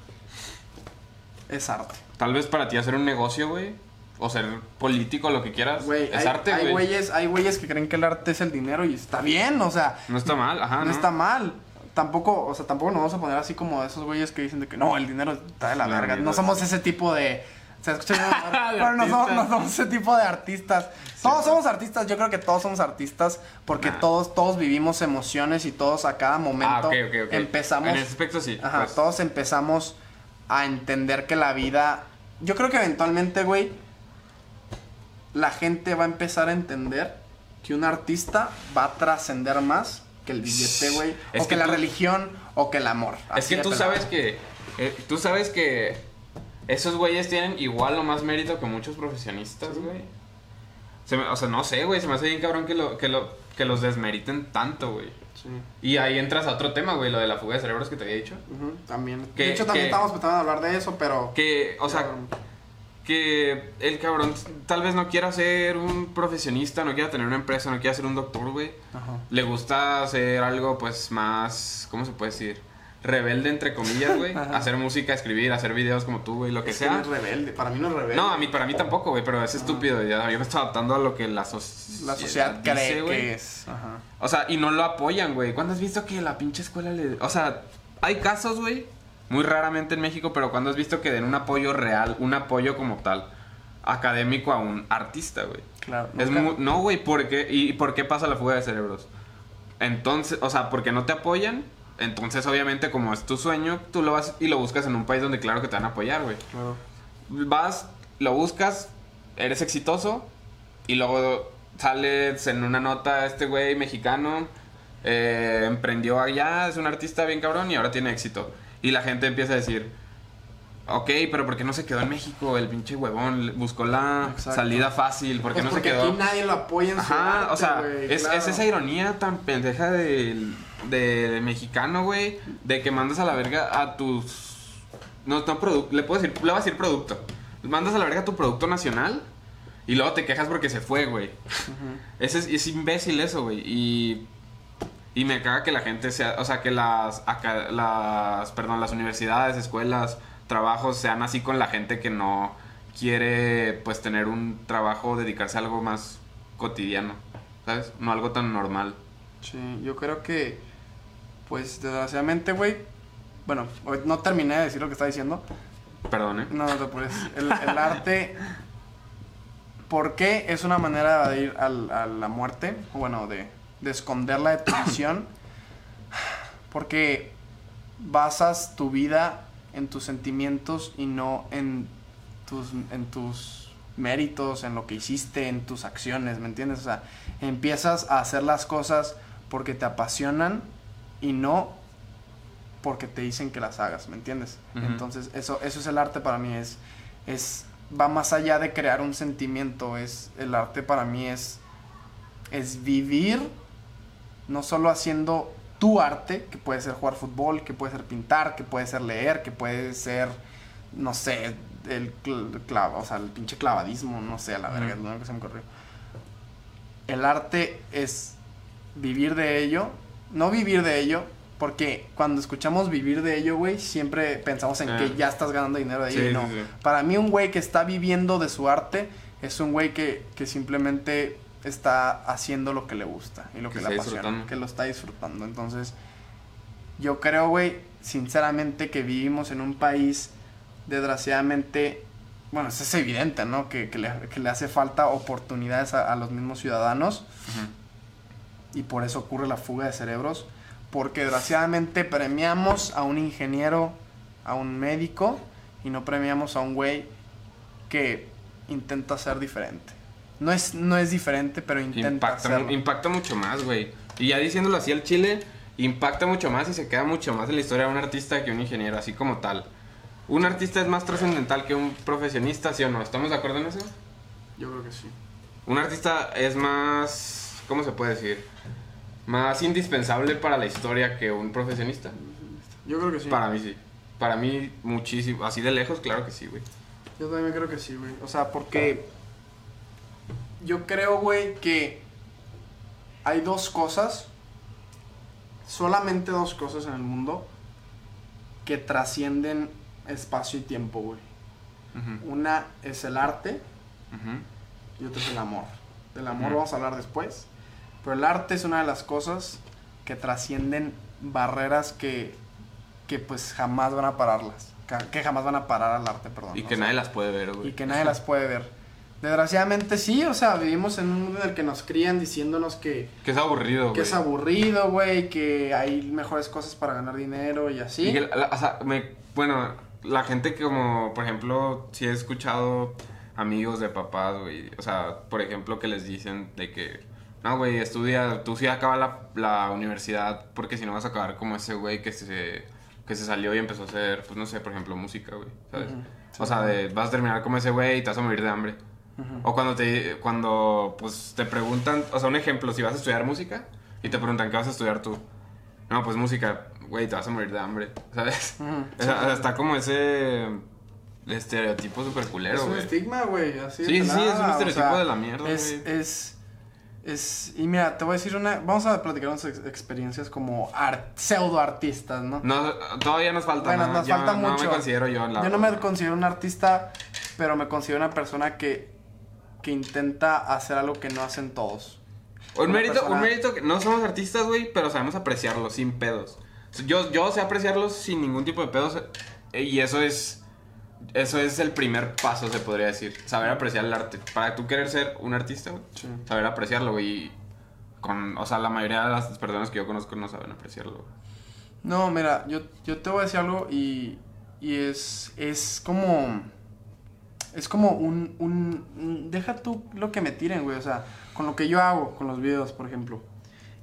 es arte. Tal vez para ti hacer un negocio, güey, o ser político, lo que quieras, Güey, es hay, arte, hay güey. güeyes, hay güeyes que creen que el arte es el dinero y está bien, o sea, No está mal, ajá, no, ¿no? está mal. Tampoco, o sea, tampoco nos vamos a poner así como esos güeyes que dicen de que no, el dinero está de la La verga. No somos ese tipo de. Se escucha pero no somos, artistas. no somos ese tipo de artistas. todos somos artistas, yo creo que todos somos artistas porque Nah. todos, todos vivimos emociones y todos a cada momento Ah, ok, ok, ok. empezamos. En ese aspecto sí. Ajá, pues. todos empezamos a entender que la vida. Yo creo que eventualmente, güey, la gente va a empezar a entender que un artista va a trascender más que el billete, güey. O que, que la tú- religión o que el amor. Es que tú pelado. sabes que. eh, tú sabes que. Esos güeyes tienen igual o más mérito que muchos profesionistas, güey. Se me- o sea, no sé, güey. Se me hace bien cabrón que, lo, que, lo, que los desmeriten tanto, güey. Sí. Y ahí entras a otro tema, güey, lo de la fuga de cerebros que te había dicho. Ujú, también. Que- de hecho, también que- estábamos pensando en hablar de eso, pero. Que, o sea, que el cabrón tal vez no quiera ser un profesionista, no quiera tener una empresa, no quiera ser un doctor, güey. Ajá. Le gusta hacer algo, pues, más. ¿Cómo se puede decir? Rebelde, entre comillas, güey. Hacer música, escribir, hacer videos como tú, güey, lo que Es que sea. no es rebelde. Para mí no es rebelde. No, a mí, para mí tampoco, güey, pero es estúpido. Ya, yo me estoy adaptando a lo que la, soci- La sociedad dice, cree que es. Ajá. O sea, y no lo apoyan, güey. ¿Cuándo has visto que la pinche escuela le... O sea, hay casos, güey, muy raramente en México, pero cuando has visto que den un apoyo real, un apoyo como tal, académico a un artista, güey? Claro. Es nunca- mu- no, güey, ¿por qué? ¿Y por qué pasa la fuga de cerebros? Entonces, o sea, porque no te apoyan, entonces obviamente como es tu sueño, tú lo vas y lo buscas en un país donde claro que te van a apoyar, güey. Claro. Vas, lo buscas, eres exitoso y luego sales en una nota este güey mexicano, eh, emprendió allá, es un artista bien cabrón y ahora tiene éxito. Y la gente empieza a decir, ok, pero ¿por qué no se quedó en México? El pinche huevón buscó la Exacto. salida fácil, ¿por qué Pues no se quedó? aquí nadie lo apoya en su Ajá, arte, o sea, güey, es, claro. es esa ironía tan pendeja del de, de mexicano, güey, de que mandas a la verga a tus... No, no, produ- le puedo decir, le voy a decir producto. Mandas a la verga tu producto nacional y luego te quejas porque se fue, güey. Ese es, es imbécil eso, güey. Y, y me caga que la gente sea, o sea, que las, aca- las, perdón, las universidades, escuelas, trabajos sean así con la gente que no quiere, pues, tener un trabajo, dedicarse a algo más cotidiano, ¿sabes? No algo tan normal. Sí, yo creo que, pues desgraciadamente, güey, bueno, no terminé de decir lo que estaba diciendo. Perdón, ¿eh? No, no te apures. El, el arte, ¿por qué es una manera de evadir al- a la muerte? Bueno, de, de esconderla de tu visión. Porque basas tu vida en tus sentimientos y no en tus, en tus méritos, en lo que hiciste, en tus acciones, ¿me entiendes? O sea, empiezas a hacer las cosas porque te apasionan y no porque te dicen que las hagas, ¿me entiendes? Entonces, eso, eso es el arte para mí, es, es, va más allá de crear un sentimiento, es, el arte para mí es, es vivir, no solo haciendo tu arte, que puede ser jugar fútbol, que puede ser pintar, que puede ser leer, que puede ser, no sé, el cl- clava, o sea, el pinche clavadismo, no sé, a la verga, es Ujú. lo único que se me ocurrió. El arte es vivir de ello, no vivir de ello, porque cuando escuchamos vivir de ello, güey, siempre pensamos en Ah. que ya estás ganando dinero de ello Sí, y no. sí, sí. Para mí un güey que está viviendo de su arte es un güey que, que simplemente está haciendo lo que le gusta y lo Que que, le apasiona, que lo está disfrutando. Entonces, yo creo, güey, sinceramente que vivimos en un país, desgraciadamente, bueno, eso es evidente, ¿no? Que, que le, que le hace falta oportunidades a, a los mismos ciudadanos. Y por eso ocurre la fuga de cerebros, porque desgraciadamente premiamos a un ingeniero, a un médico, y no premiamos a un güey que intenta ser diferente. No es, no es diferente, pero intenta Impacta, mucho más, güey. Y ya diciéndolo así, el chile impacta mucho más y se queda mucho más en la historia de un artista que un ingeniero, así como tal. Un artista es más trascendental que un profesionista, ¿sí o no? ¿Estamos de acuerdo en eso? Yo creo que sí. Un artista es más, ¿cómo se puede decir? Más indispensable para la historia que un profesionista. Yo creo que sí. Para mí sí. Para mí muchísimo. Así de lejos, claro que sí, güey. Yo también creo que sí, güey. O sea, porque yo creo, güey, que hay dos cosas, solamente dos cosas en el mundo que trascienden espacio y tiempo, güey. Una es el arte y otra es el amor. Del amor vamos a hablar después, pero el arte es una de las cosas que trascienden barreras que, que pues jamás van a pararlas, que jamás van a parar al arte, perdón. Y o que sea, nadie las puede ver, güey. y que nadie las puede ver. Desgraciadamente sí, o sea, vivimos en un mundo en el que nos crían diciéndonos que, Que es aburrido, que güey. es aburrido, güey, que hay mejores cosas para ganar dinero y así. Y que la- o sea, me, bueno, la gente que como, por ejemplo, si he escuchado amigos de papás, güey, o sea, por ejemplo, que les dicen de que, no, güey, estudia, tú sí acaba la, la universidad porque si no vas a acabar como ese güey que se, que se salió y empezó a hacer, pues no sé, por ejemplo, música, güey, ¿sabes? Sí. O sea, de, vas a terminar como ese güey y te vas a morir de hambre. Ujú. O cuando te, cuando, pues, te preguntan, o sea, un ejemplo, si vas a estudiar música y te preguntan, ¿qué vas a estudiar tú? No, pues música, güey, te vas a morir de hambre, ¿sabes? O sea, está como ese estereotipo súper culero, es un güey. estigma, güey, así de Sí, sí, es un o estereotipo sea, de la mierda, Es, güey. es, es, y mira, te voy a decir una, vamos a platicar unas ex- experiencias como art, pseudo artistas, ¿no? No, todavía nos falta, Bueno, ¿no? nos Yo falta no mucho. me considero yo la Yo no me considero un artista, pero me considero una persona que, que intenta hacer algo que no hacen todos. Un mérito, persona- un mérito que no somos artistas, güey, pero sabemos apreciarlos sin pedos. Yo, yo sé apreciarlos sin ningún tipo de pedos eh, y eso es eso es el primer paso, se podría decir. Saber apreciar el arte. Para tú querer ser un artista, güey, Sí. saber apreciarlo, güey. Con, o sea, la mayoría de las personas que yo conozco no saben apreciarlo. No, mira, yo, yo te voy a decir algo y, y es, es como... Es como un, un, Deja tú lo que me tiren, güey. O sea, con lo que yo hago, con los videos, por ejemplo.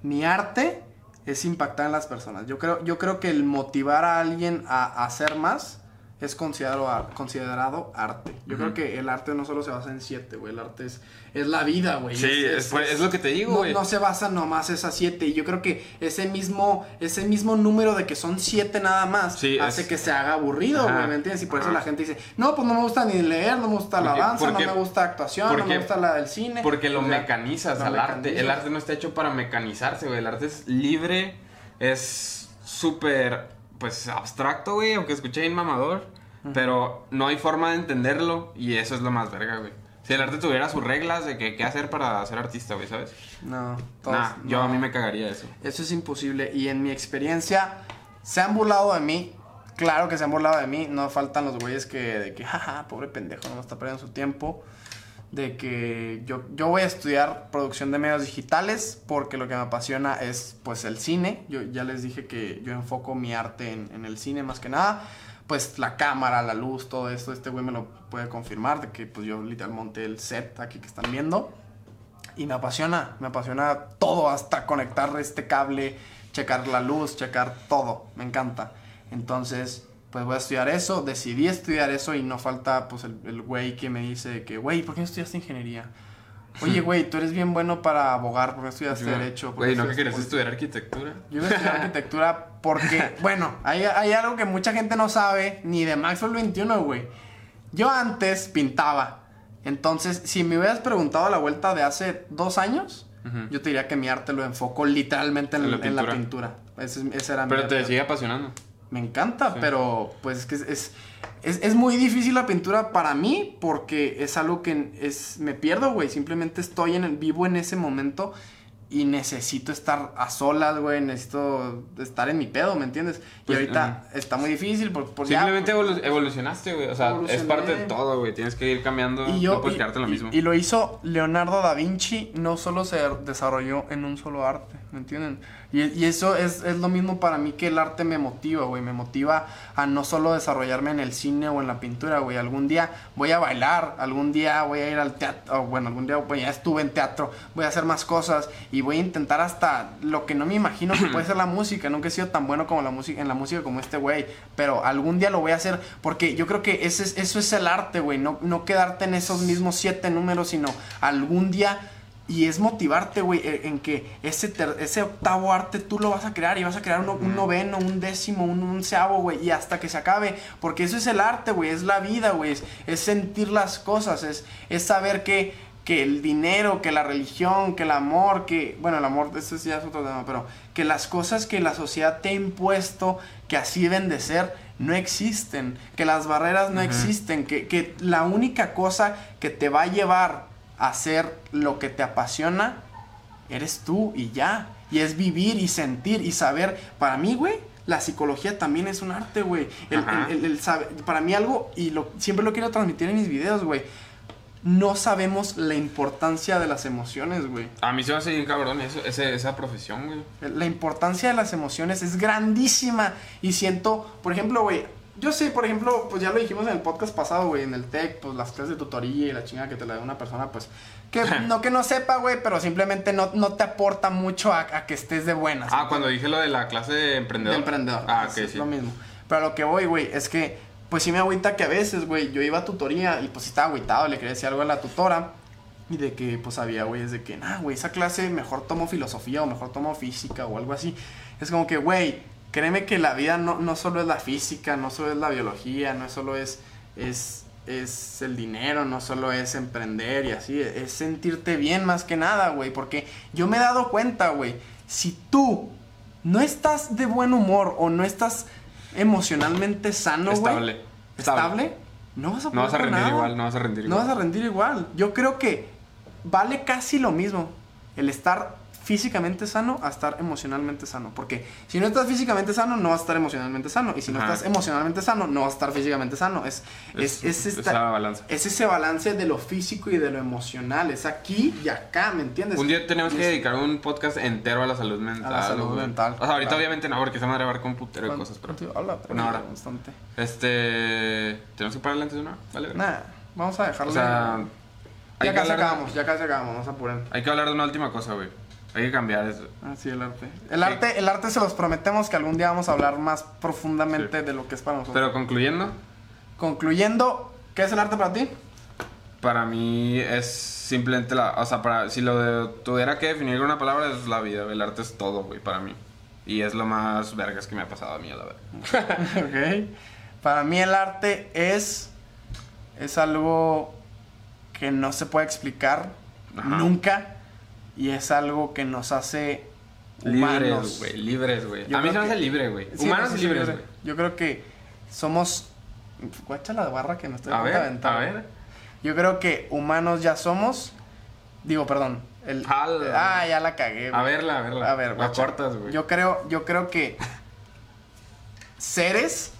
Mi arte es impactar en las personas. Yo creo, yo creo que el motivar a alguien a hacer más es considerado, considerado arte. Yo creo que el arte no solo se basa en siete, güey. El arte es, es la vida, güey. Sí, es, pues, es lo que te digo, no, güey. no se basa nomás esas siete. Y yo creo que ese mismo, ese mismo número de que son siete nada más Sí, hace que se haga aburrido, güey, ¿me entiendes? Y por eso la gente dice, no, pues no me gusta ni leer, no me gusta la danza, no me gusta actuación, no me gusta la del cine. Porque lo O sea, mecanizas al arte. El arte no está hecho para mecanizarse, güey. El arte es libre, es súper, pues, abstracto, güey, aunque escuché bien mamador. Pero no hay forma de entenderlo y eso es lo más verga, güey. Si el arte tuviera sus reglas de que qué hacer para ser artista, güey, ¿sabes? No, todos- Nah, yo no. a mí me cagaría eso. Eso es imposible. Y en mi experiencia, se han burlado de mí. Claro que se han burlado de mí. No faltan los güeyes que, de que, jaja, pobre pendejo, no está perdiendo su tiempo. De que yo, yo voy a estudiar producción de medios digitales porque lo que me apasiona es, pues, el cine. Yo ya les dije que yo enfoco mi arte en, en el cine más que nada. Pues la cámara, la luz, todo esto, este güey me lo puede confirmar. De que, pues, yo literal monté el set aquí que están viendo. Y me apasiona, me apasiona todo, hasta conectar este cable, checar la luz, checar todo, me encanta. Entonces, pues voy a estudiar eso, decidí estudiar eso y no falta pues el güey que me dice que, güey, ¿por qué no estudiaste ingeniería? Oye, güey, tú eres bien bueno para abogar, ¿por qué no estudiaste derecho? ¿Por qué Güey, ¿no que política?" estudiar arquitectura? Yo iba a estudiar arquitectura porque, bueno, hay, hay algo que mucha gente no sabe, ni de Maxwell 21, güey. Yo antes pintaba. Entonces, si me hubieras preguntado a la vuelta de hace dos años, yo te diría que mi arte lo enfoco literalmente en, En la en la pintura. pintura. Ese, es- ese era mi Pero arte. te sigue apasionando. Me encanta, Sí. pero pues es que es, es, es- es muy difícil la pintura para mí porque es algo que es, me pierdo, güey. Simplemente estoy en el, vivo en ese momento y necesito estar a solas, güey, necesito estar en mi pedo, ¿me entiendes? y Pues, ahorita está muy difícil por, por ya, Simplemente pues, evolu- evolucionaste, güey. O sea, es parte de todo, güey. Tienes que ir cambiando. y yo no puedes y- quedarte en lo y- mismo. y lo hizo Leonardo da Vinci, no solo se desarrolló en un solo arte, ¿me entienden? Y, eso es, es lo mismo para mí que el arte me motiva, güey, me motiva a no solo desarrollarme en el cine o en la pintura, güey, algún día voy a bailar, algún día voy a ir al teatro, bueno, algún día pues, ya estuve en teatro, voy a hacer más cosas y voy a intentar hasta lo que no me imagino que puede ser la música, nunca he sido tan bueno como la música, en la música como este güey, pero algún día lo voy a hacer porque yo creo que ese es, eso es el arte, güey, no, no quedarte en esos mismos siete números, sino algún día y es motivarte, güey, e- en que ese, ter- ese octavo arte tú lo vas a crear y vas a crear uno- un noveno, un décimo, un onceavo, güey, y hasta que se acabe. Porque eso es el arte, güey, es la vida, güey, es, es sentir las cosas, es, es saber que, que el dinero, que la religión, que el amor, que, bueno, el amor, eso ya es otro tema, pero que las cosas que la sociedad te ha impuesto, que así deben de ser, no existen, que las barreras no existen, que, que la única cosa que te va a llevar hacer lo que te apasiona, eres tú y ya. Y es vivir y sentir y saber. Para mí, güey, la psicología también es un arte, güey. El, para mí algo, y lo, siempre lo quiero transmitir en mis videos, güey. No sabemos la importancia de las emociones, güey. A mí se me hace bien cabrón eso, ese- esa profesión, güey. La importancia de las emociones es grandísima. Y siento, por ejemplo, güey, yo sé, por ejemplo, pues ya lo dijimos en el podcast pasado, güey, en el TEC, pues las clases de tutoría y la chingada que te la da una persona, pues, que no que no sepa, güey, pero simplemente no, no te aporta mucho a, a que estés de buenas. Ah, cuando dije lo de la clase de emprendedor. de emprendedor. Ah, es, ok, es sí. lo mismo. Pero lo que voy, güey, es que, pues sí me agüita que a veces, güey, yo iba a tutoría y pues estaba agüitado, le quería decir algo a la tutora. Y de que, pues había, güey, es de que, nah, güey, esa clase mejor tomo filosofía o mejor tomo física o algo así. Es como que, güey, créeme que la vida no, no solo es la física, no solo es la biología, no solo es, es, es el dinero, no solo es emprender y así, es sentirte bien más que nada, güey. Porque yo me he dado cuenta, güey, si tú no estás de buen humor o no estás emocionalmente sano, güey. Estable. Estable. No vas a No vas a rendir nada. igual, no vas a rendir No igual. vas a rendir igual. Yo creo que vale casi lo mismo el estar físicamente sano a estar emocionalmente sano. Porque si no estás físicamente sano, no vas a estar emocionalmente sano. Y si no Ajá. estás emocionalmente sano, no vas a estar físicamente sano. Es, es, es, esta- esa balanza. es ese balance de lo físico y de lo emocional. Es aquí y acá, ¿me entiendes? Un día tenemos que es- dedicar un podcast entero a la salud mental. salud güey. mental, O sea, ahorita claro. obviamente no, porque se van a grabar con un putero de cosas, pero... Habla, Una hora. bastante. Este... ¿Tenemos que pararle antes de una? Vale. Nah, vamos a dejarlo. O sea... Ya casi acabamos, ya casi acabamos, vamos a apurar. hay que hablar de una última cosa, güey. Hay que cambiar eso. Ah, sí, el arte. El arte, el arte se los prometemos que algún día vamos a hablar más profundamente Sí. de lo que es para nosotros. Pero concluyendo, Concluyendo, ¿qué es el arte para ti? para mí es simplemente la... O sea, para, si lo de- tuviera que definir con una palabra es la vida. El arte es todo, güey, para mí. Y es lo más vergas que me ha pasado a mí, a la verdad. ok. Para mí el arte es. Es algo que no se puede explicar Ajá. nunca. Y es algo que nos hace humanos. Libres, güey, libres, güey. A mí se me hace libre, güey. Sí, Humanos no, y libres, güey. Yo creo que somos. Guacha la barra que me estoy A ver, aventar, a ver. Yo creo que humanos ya somos. Digo, perdón. El, Jala. ah, ya la cagué. A güey. verla, a verla. A ver, La cortas, güey. Yo creo, yo creo que seres,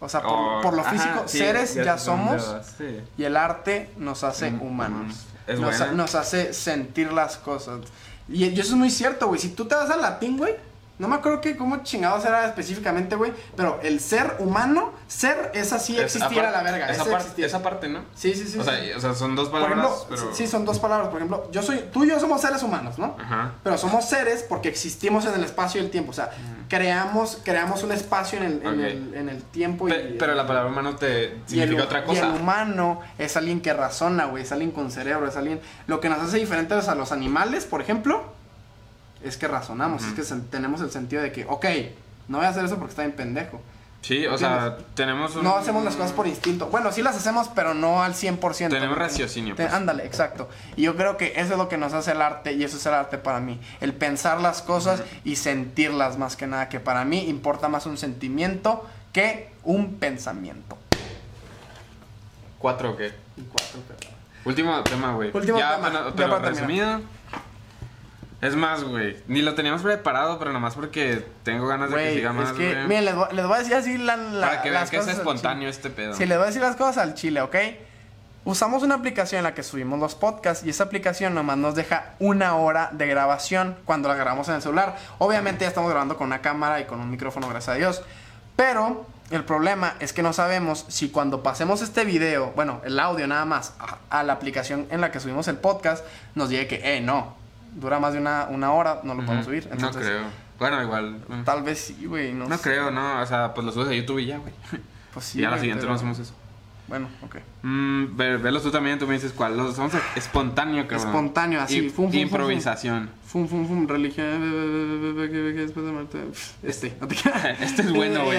o sea, por, Oh, por lo ajá, físico, sí, seres ya, somos sí. y el arte nos hace Mm, humanos. mm, es nos, buena. nos hace sentir las cosas. Y, y eso es muy cierto, güey. Si tú te vas al latín, güey, no me acuerdo que cómo chingados era específicamente, güey, pero el ser humano, ser es así Es existiera apar- la verga. Esa, ese par- existiera. esa parte, ¿no? Sí, sí, sí. o, sea, sí. y- o sea, son dos palabras, ejemplo, pero... sí, son dos palabras. Por ejemplo, yo soy, tú y yo somos seres humanos, ¿no? Ajá. Pero somos seres porque existimos en el espacio y el tiempo. O sea, creamos, creamos un espacio en el, en el, en el tiempo. Pe- y, pero la palabra humano te y el, significa otra y cosa. el humano es alguien que razona, güey. Es alguien con cerebro. Es alguien. Lo que nos hace diferentes a los animales, por ejemplo, es que razonamos. Es que tenemos el sentido de que, ok, no voy a hacer eso porque está bien pendejo. Sí, o sea, tenemos un... No hacemos las cosas por instinto. Bueno, sí las hacemos, pero no al 100%. Tenemos raciocinio, Te- pues. Ándale, exacto. Y yo creo que eso es lo que nos hace el arte y eso es el arte para mí. El pensar las cosas y sentirlas más que nada. Que para mí importa más un sentimiento que un pensamiento. ¿Cuatro o qué? Y cuatro, pero- Último tema, güey. Último ya, tema, Pero, ya para terminar. Es más, güey, ni lo teníamos preparado, pero nomás porque tengo ganas de que siga más, es que, güey. miren, les voy, les voy a decir así la, la- Para que vean que es espontáneo este pedo. Sí, les voy a decir las cosas al chile, ¿ok? Usamos una aplicación en la que subimos los podcasts y esa aplicación nomás nos deja una hora de grabación cuando la grabamos en el celular. Obviamente ya estamos grabando con una cámara y con un micrófono, gracias a Dios. Pero el problema es que no sabemos si cuando pasemos este video, bueno, el audio nada más, a, a la aplicación en la que subimos el podcast, nos diga que, eh, no, dura más de una, una hora, no lo Ujú. podemos subir. no creo. Bueno, igual. Tal vez sí, güey. No, No sé. creo, no. O sea, pues lo subes a YouTube y ya, güey. Pues sí. y a la siguiente pero- no hacemos eso. Bueno, ok. Mm, ve- velos tú también, tú me dices cuál. Los vamos a espontáneo, cabrón. Espontáneo, así, Y- fum, fum, improvisación. Fum, fum, fum, religión. Este, no te creas. Este es bueno, güey.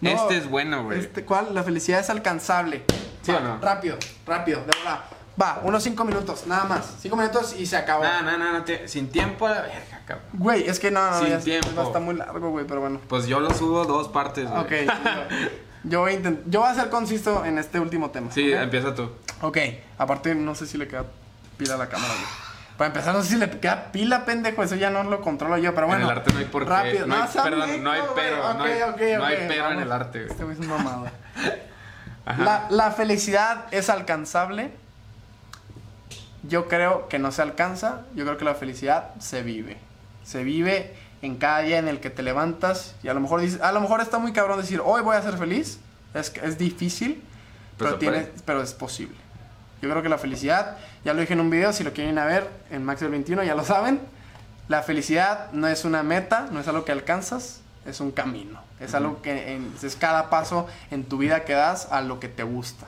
No, Este es bueno, güey. Este, ¿Cuál? La felicidad es alcanzable. ¿Sí o no? Rápido, rápido, de verdad. Va, unos cinco minutos, nada más. Cinco minutos y se acabó. No, no, no, no, te- sin tiempo a la verga, cabrón. Güey, es que no, no, Sin ya tiempo. está muy largo, güey, pero bueno. Pues yo lo subo dos partes, güey. Ok, yo- yo voy a intent- yo voy a ser conciso en este último tema. Sí, empieza tú. Ok, aparte no sé si le queda pila a la cámara, güey. Para empezar, no sé si le queda pila, pendejo, eso ya no lo controlo yo, pero bueno. en el arte no hay por qué. Rápido, no hay, sean perdón, no hay pero. no Ok, hay, ok, no hay pero en el arte, güey. Este güey es un mamado. La felicidad es alcanzable. Yo creo que no se alcanza. Yo creo que la felicidad se vive. Se vive en cada día en el que te levantas. Y a lo mejor dices, a lo mejor está muy cabrón decir, hoy voy a ser feliz. Es, es difícil, pero, puede. pero es posible. Yo creo que la felicidad, ya lo dije en un video, si lo quieren ir a ver en Max del 21, ya lo saben. La felicidad no es una meta, no es algo que alcanzas, es un camino. Es algo que en- es cada paso en tu vida que das a lo que te gusta.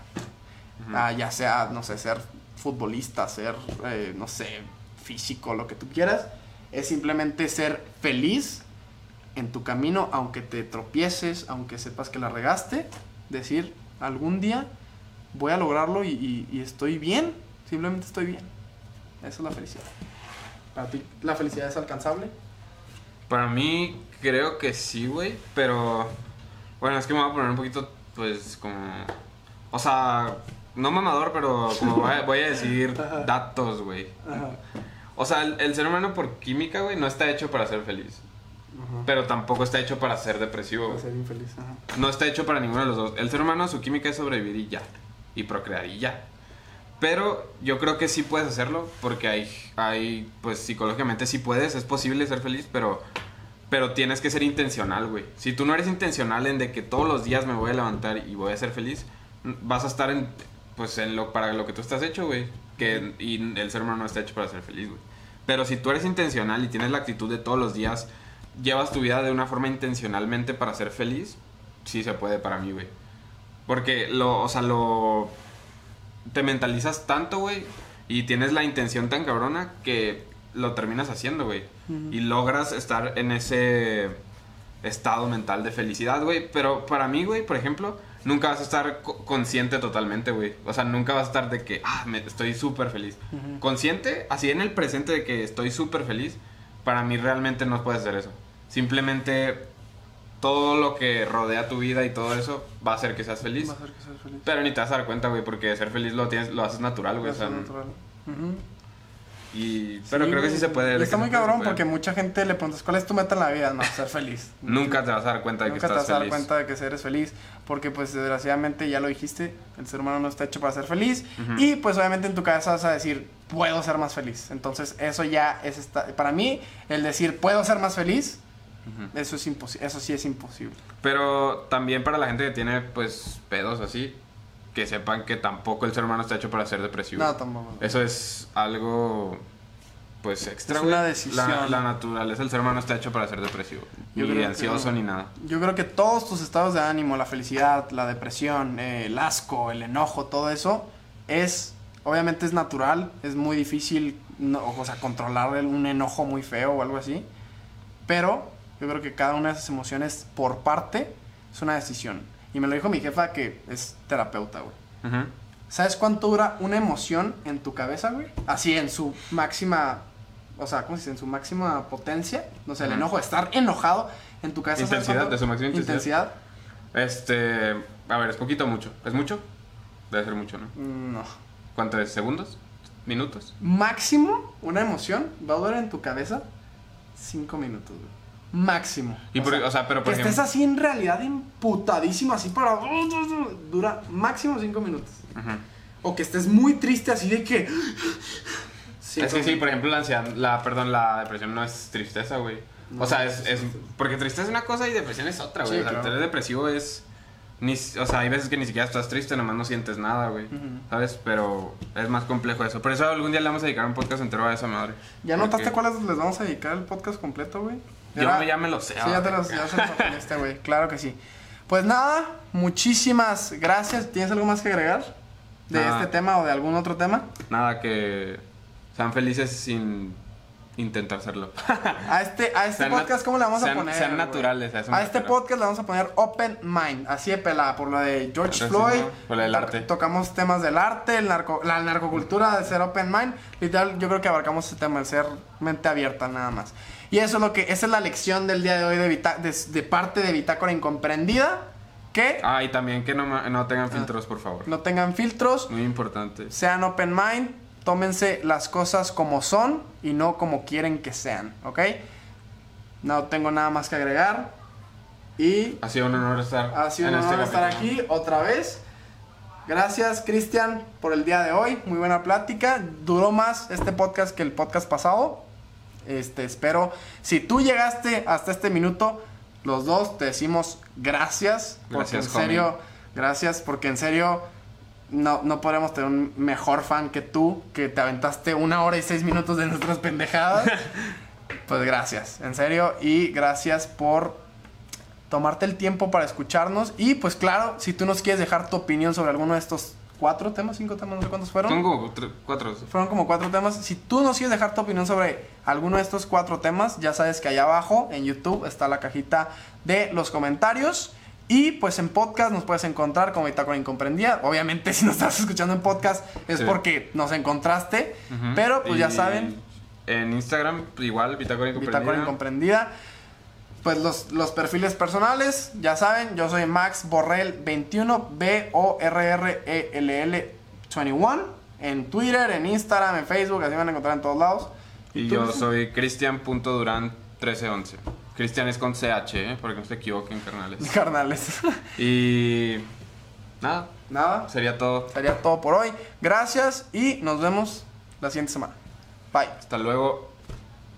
Ah, ya sea, no sé, ser futbolista, ser, eh, no sé, físico, lo que tú quieras. Es simplemente ser feliz en tu camino, aunque te tropieces, aunque sepas que la regaste. Decir, algún día voy a lograrlo y, y- estoy bien. Simplemente estoy bien. Esa es la felicidad. ¿Para ti la felicidad es alcanzable? Para mí, creo que sí, güey. Pero. Bueno, es que me voy a poner un poquito, pues, como. O sea, no mamador, pero como voy a, voy a decir datos, güey. O sea, el, el ser humano por química, güey, no está hecho para ser feliz. Pero tampoco está hecho para ser depresivo, Para ser infeliz. Ajá. No está hecho para ninguno de los dos. El ser humano, su química es sobrevivir y ya. Y procrear y ya. Pero yo creo que sí puedes hacerlo porque hay, hay pues psicológicamente sí puedes, es posible ser feliz, pero, pero tienes que ser intencional, güey. Si tú no eres intencional en de que todos los días me voy a levantar y voy a ser feliz, vas a estar en, pues en lo, para lo que tú estás hecho, güey. Que, y el ser humano no está hecho para ser feliz, güey. Pero si tú eres intencional y tienes la actitud de todos los días, llevas tu vida de una forma intencionalmente para ser feliz, sí se puede para mí, güey. Porque lo, o sea, lo te mentalizas tanto, güey, y tienes la intención tan cabrona que lo terminas haciendo, güey. Y logras estar en ese estado mental de felicidad, güey. Pero para mí, güey, por ejemplo, nunca vas a estar co- consciente totalmente, güey. O sea, nunca vas a estar de que, ah, me, estoy súper feliz. Ujú. Consciente, así en el presente de que estoy súper feliz, para mí realmente no puedes hacer eso. Simplemente todo lo que rodea tu vida y todo eso va a hacer que seas feliz. Va a hacer que seas feliz. Pero ni te vas a dar cuenta, güey, porque ser feliz lo tienes, lo haces natural, güey. o sea, natural. Ujú. Y, pero creo que sí se puede. Y está muy cabrón puede. porque mucha gente le preguntas, ¿cuál es tu meta en la vida? No, ser feliz. Nunca te vas a dar cuenta de que Nunca te estás vas a dar feliz. cuenta de que eres feliz. Porque, pues, desgraciadamente, ya lo dijiste, el ser humano no está hecho para ser feliz. Ujú. Y, pues, obviamente, en tu cabeza vas a decir, puedo ser más feliz. Entonces, eso ya es. Esta... Para mí, el decir, puedo ser más feliz, Ujú. eso, es eso sí es imposible. Pero también para la gente que tiene, pues, pedos así, que sepan que tampoco el ser humano está hecho para ser depresivo. No, tampoco. Eso es algo, pues, extra, Es una decisión. La, la naturaleza del ser humano está hecho para ser depresivo. Yo ni ansioso que- ni nada. Yo creo que todos tus estados de ánimo, la felicidad, la depresión, eh, el asco, el enojo, todo eso es, obviamente es natural, es muy difícil, no, o sea, controlar un enojo muy feo o algo así, pero yo creo que cada una de esas emociones por parte es una decisión. Y me lo dijo mi jefa que es terapeuta, güey. Ujú. ¿Sabes cuánto dura una emoción en tu cabeza, güey? Así en su máxima, o sea, ¿cómo se dice? En su máxima potencia. No sé, el enojo, estar enojado en tu cabeza. ¿sabes Intensidad, de su máxima intensidad. Este, a ver, es poquito o mucho. ¿Es mucho? Debe ser mucho, ¿no? Mm, No. ¿Cuánto es? ¿Segundos? minutos. Máximo, una emoción va a durar en tu cabeza cinco minutos, güey. Máximo. Y por- o sea, pero por que ejemplo- estés así en realidad emputadísimo, así para. Dura máximo cinco minutos. Ajá. O que estés muy triste, así de que. es que sí, por ejemplo, la ansiedad, la, perdón, la depresión no es tristeza, güey. No, o sea, es, es porque tristeza es una cosa y depresión es otra, güey. Sí, o sea, claro. depresivo es, ni, o sea, hay veces que ni siquiera estás triste, nomás no sientes nada, güey. ¿Sabes? Pero es más complejo eso. Por eso algún día le vamos a dedicar un podcast entero a esa madre. ¿Ya notaste cuáles les vamos a dedicar el podcast completo, güey? Yo ya me lo sé. Sí, ya te los, ya se los aprendiste, güey. Claro que sí. Pues nada, muchísimas gracias. ¿Tienes algo más que agregar? ¿De Nada. este tema o de algún otro tema? Nada, que sean felices sin intentar serlo. A este, a este Sean podcast, ¿cómo le vamos sean- a poner? sean naturales, a eso este podcast le vamos a poner Open Mind, así de pelada, por lo de George Floyd. por lo del To- arte. Tocamos temas del arte, el narco, la narcocultura, de ser Open Mind. Literal, yo creo que abarcamos ese tema, el ser mente abierta nada más. Y eso es lo que, esa es la lección del día de hoy de, Bita- de, de parte de Bitácora Incomprendida. Que Ah, y también que no, no tengan filtros, por favor. no tengan filtros, Muy importante. sean open mind, tómense las cosas como son y no como quieren que sean, ¿ok? No tengo nada más que agregar. Y Ha sido un honor estar ha sido en un este honor estar aquí otra vez. Gracias, Cristian, por el día de hoy. Muy buena plática. Duró más este podcast que el podcast pasado. Este, espero. Si tú llegaste hasta este minuto, los dos te decimos gracias. Porque Gracias, en serio, gracias, porque en serio no, no podremos tener un mejor fan que tú, que te aventaste una hora y seis minutos de nuestras pendejadas. pues gracias, en serio. Y gracias por tomarte el tiempo para escucharnos. Y pues claro, si tú nos quieres dejar tu opinión sobre alguno de estos cuatro temas, cinco temas, no sé cuántos fueron. Como tre- cuatro. Fueron como cuatro temas. Si tú nos quieres dejar tu opinión sobre alguno de estos cuatro temas, ya sabes que allá abajo en YouTube está la cajita de los comentarios. Y pues en podcast nos puedes encontrar como Bitácora Incomprendida. Obviamente si nos estás escuchando en podcast es Sí. porque nos encontraste. Pero pues ya saben, En Instagram, igual, Bitácora Incomprendida. Bitácora Incomprendida. Pues los, los perfiles personales, ya saben, yo soy Max Borrell 21, E B-O-R-R-E-L-L 21. En Twitter, en Instagram, en Facebook, así me van a encontrar en todos lados. Y yo soy Cristian.durán1311. Cristian es con CH, ¿eh? Porque no se equivoquen, carnales. Carnales. Y. Nada, Nada, sería todo. sería todo por hoy. Gracias y nos vemos la siguiente semana. Bye. Hasta luego.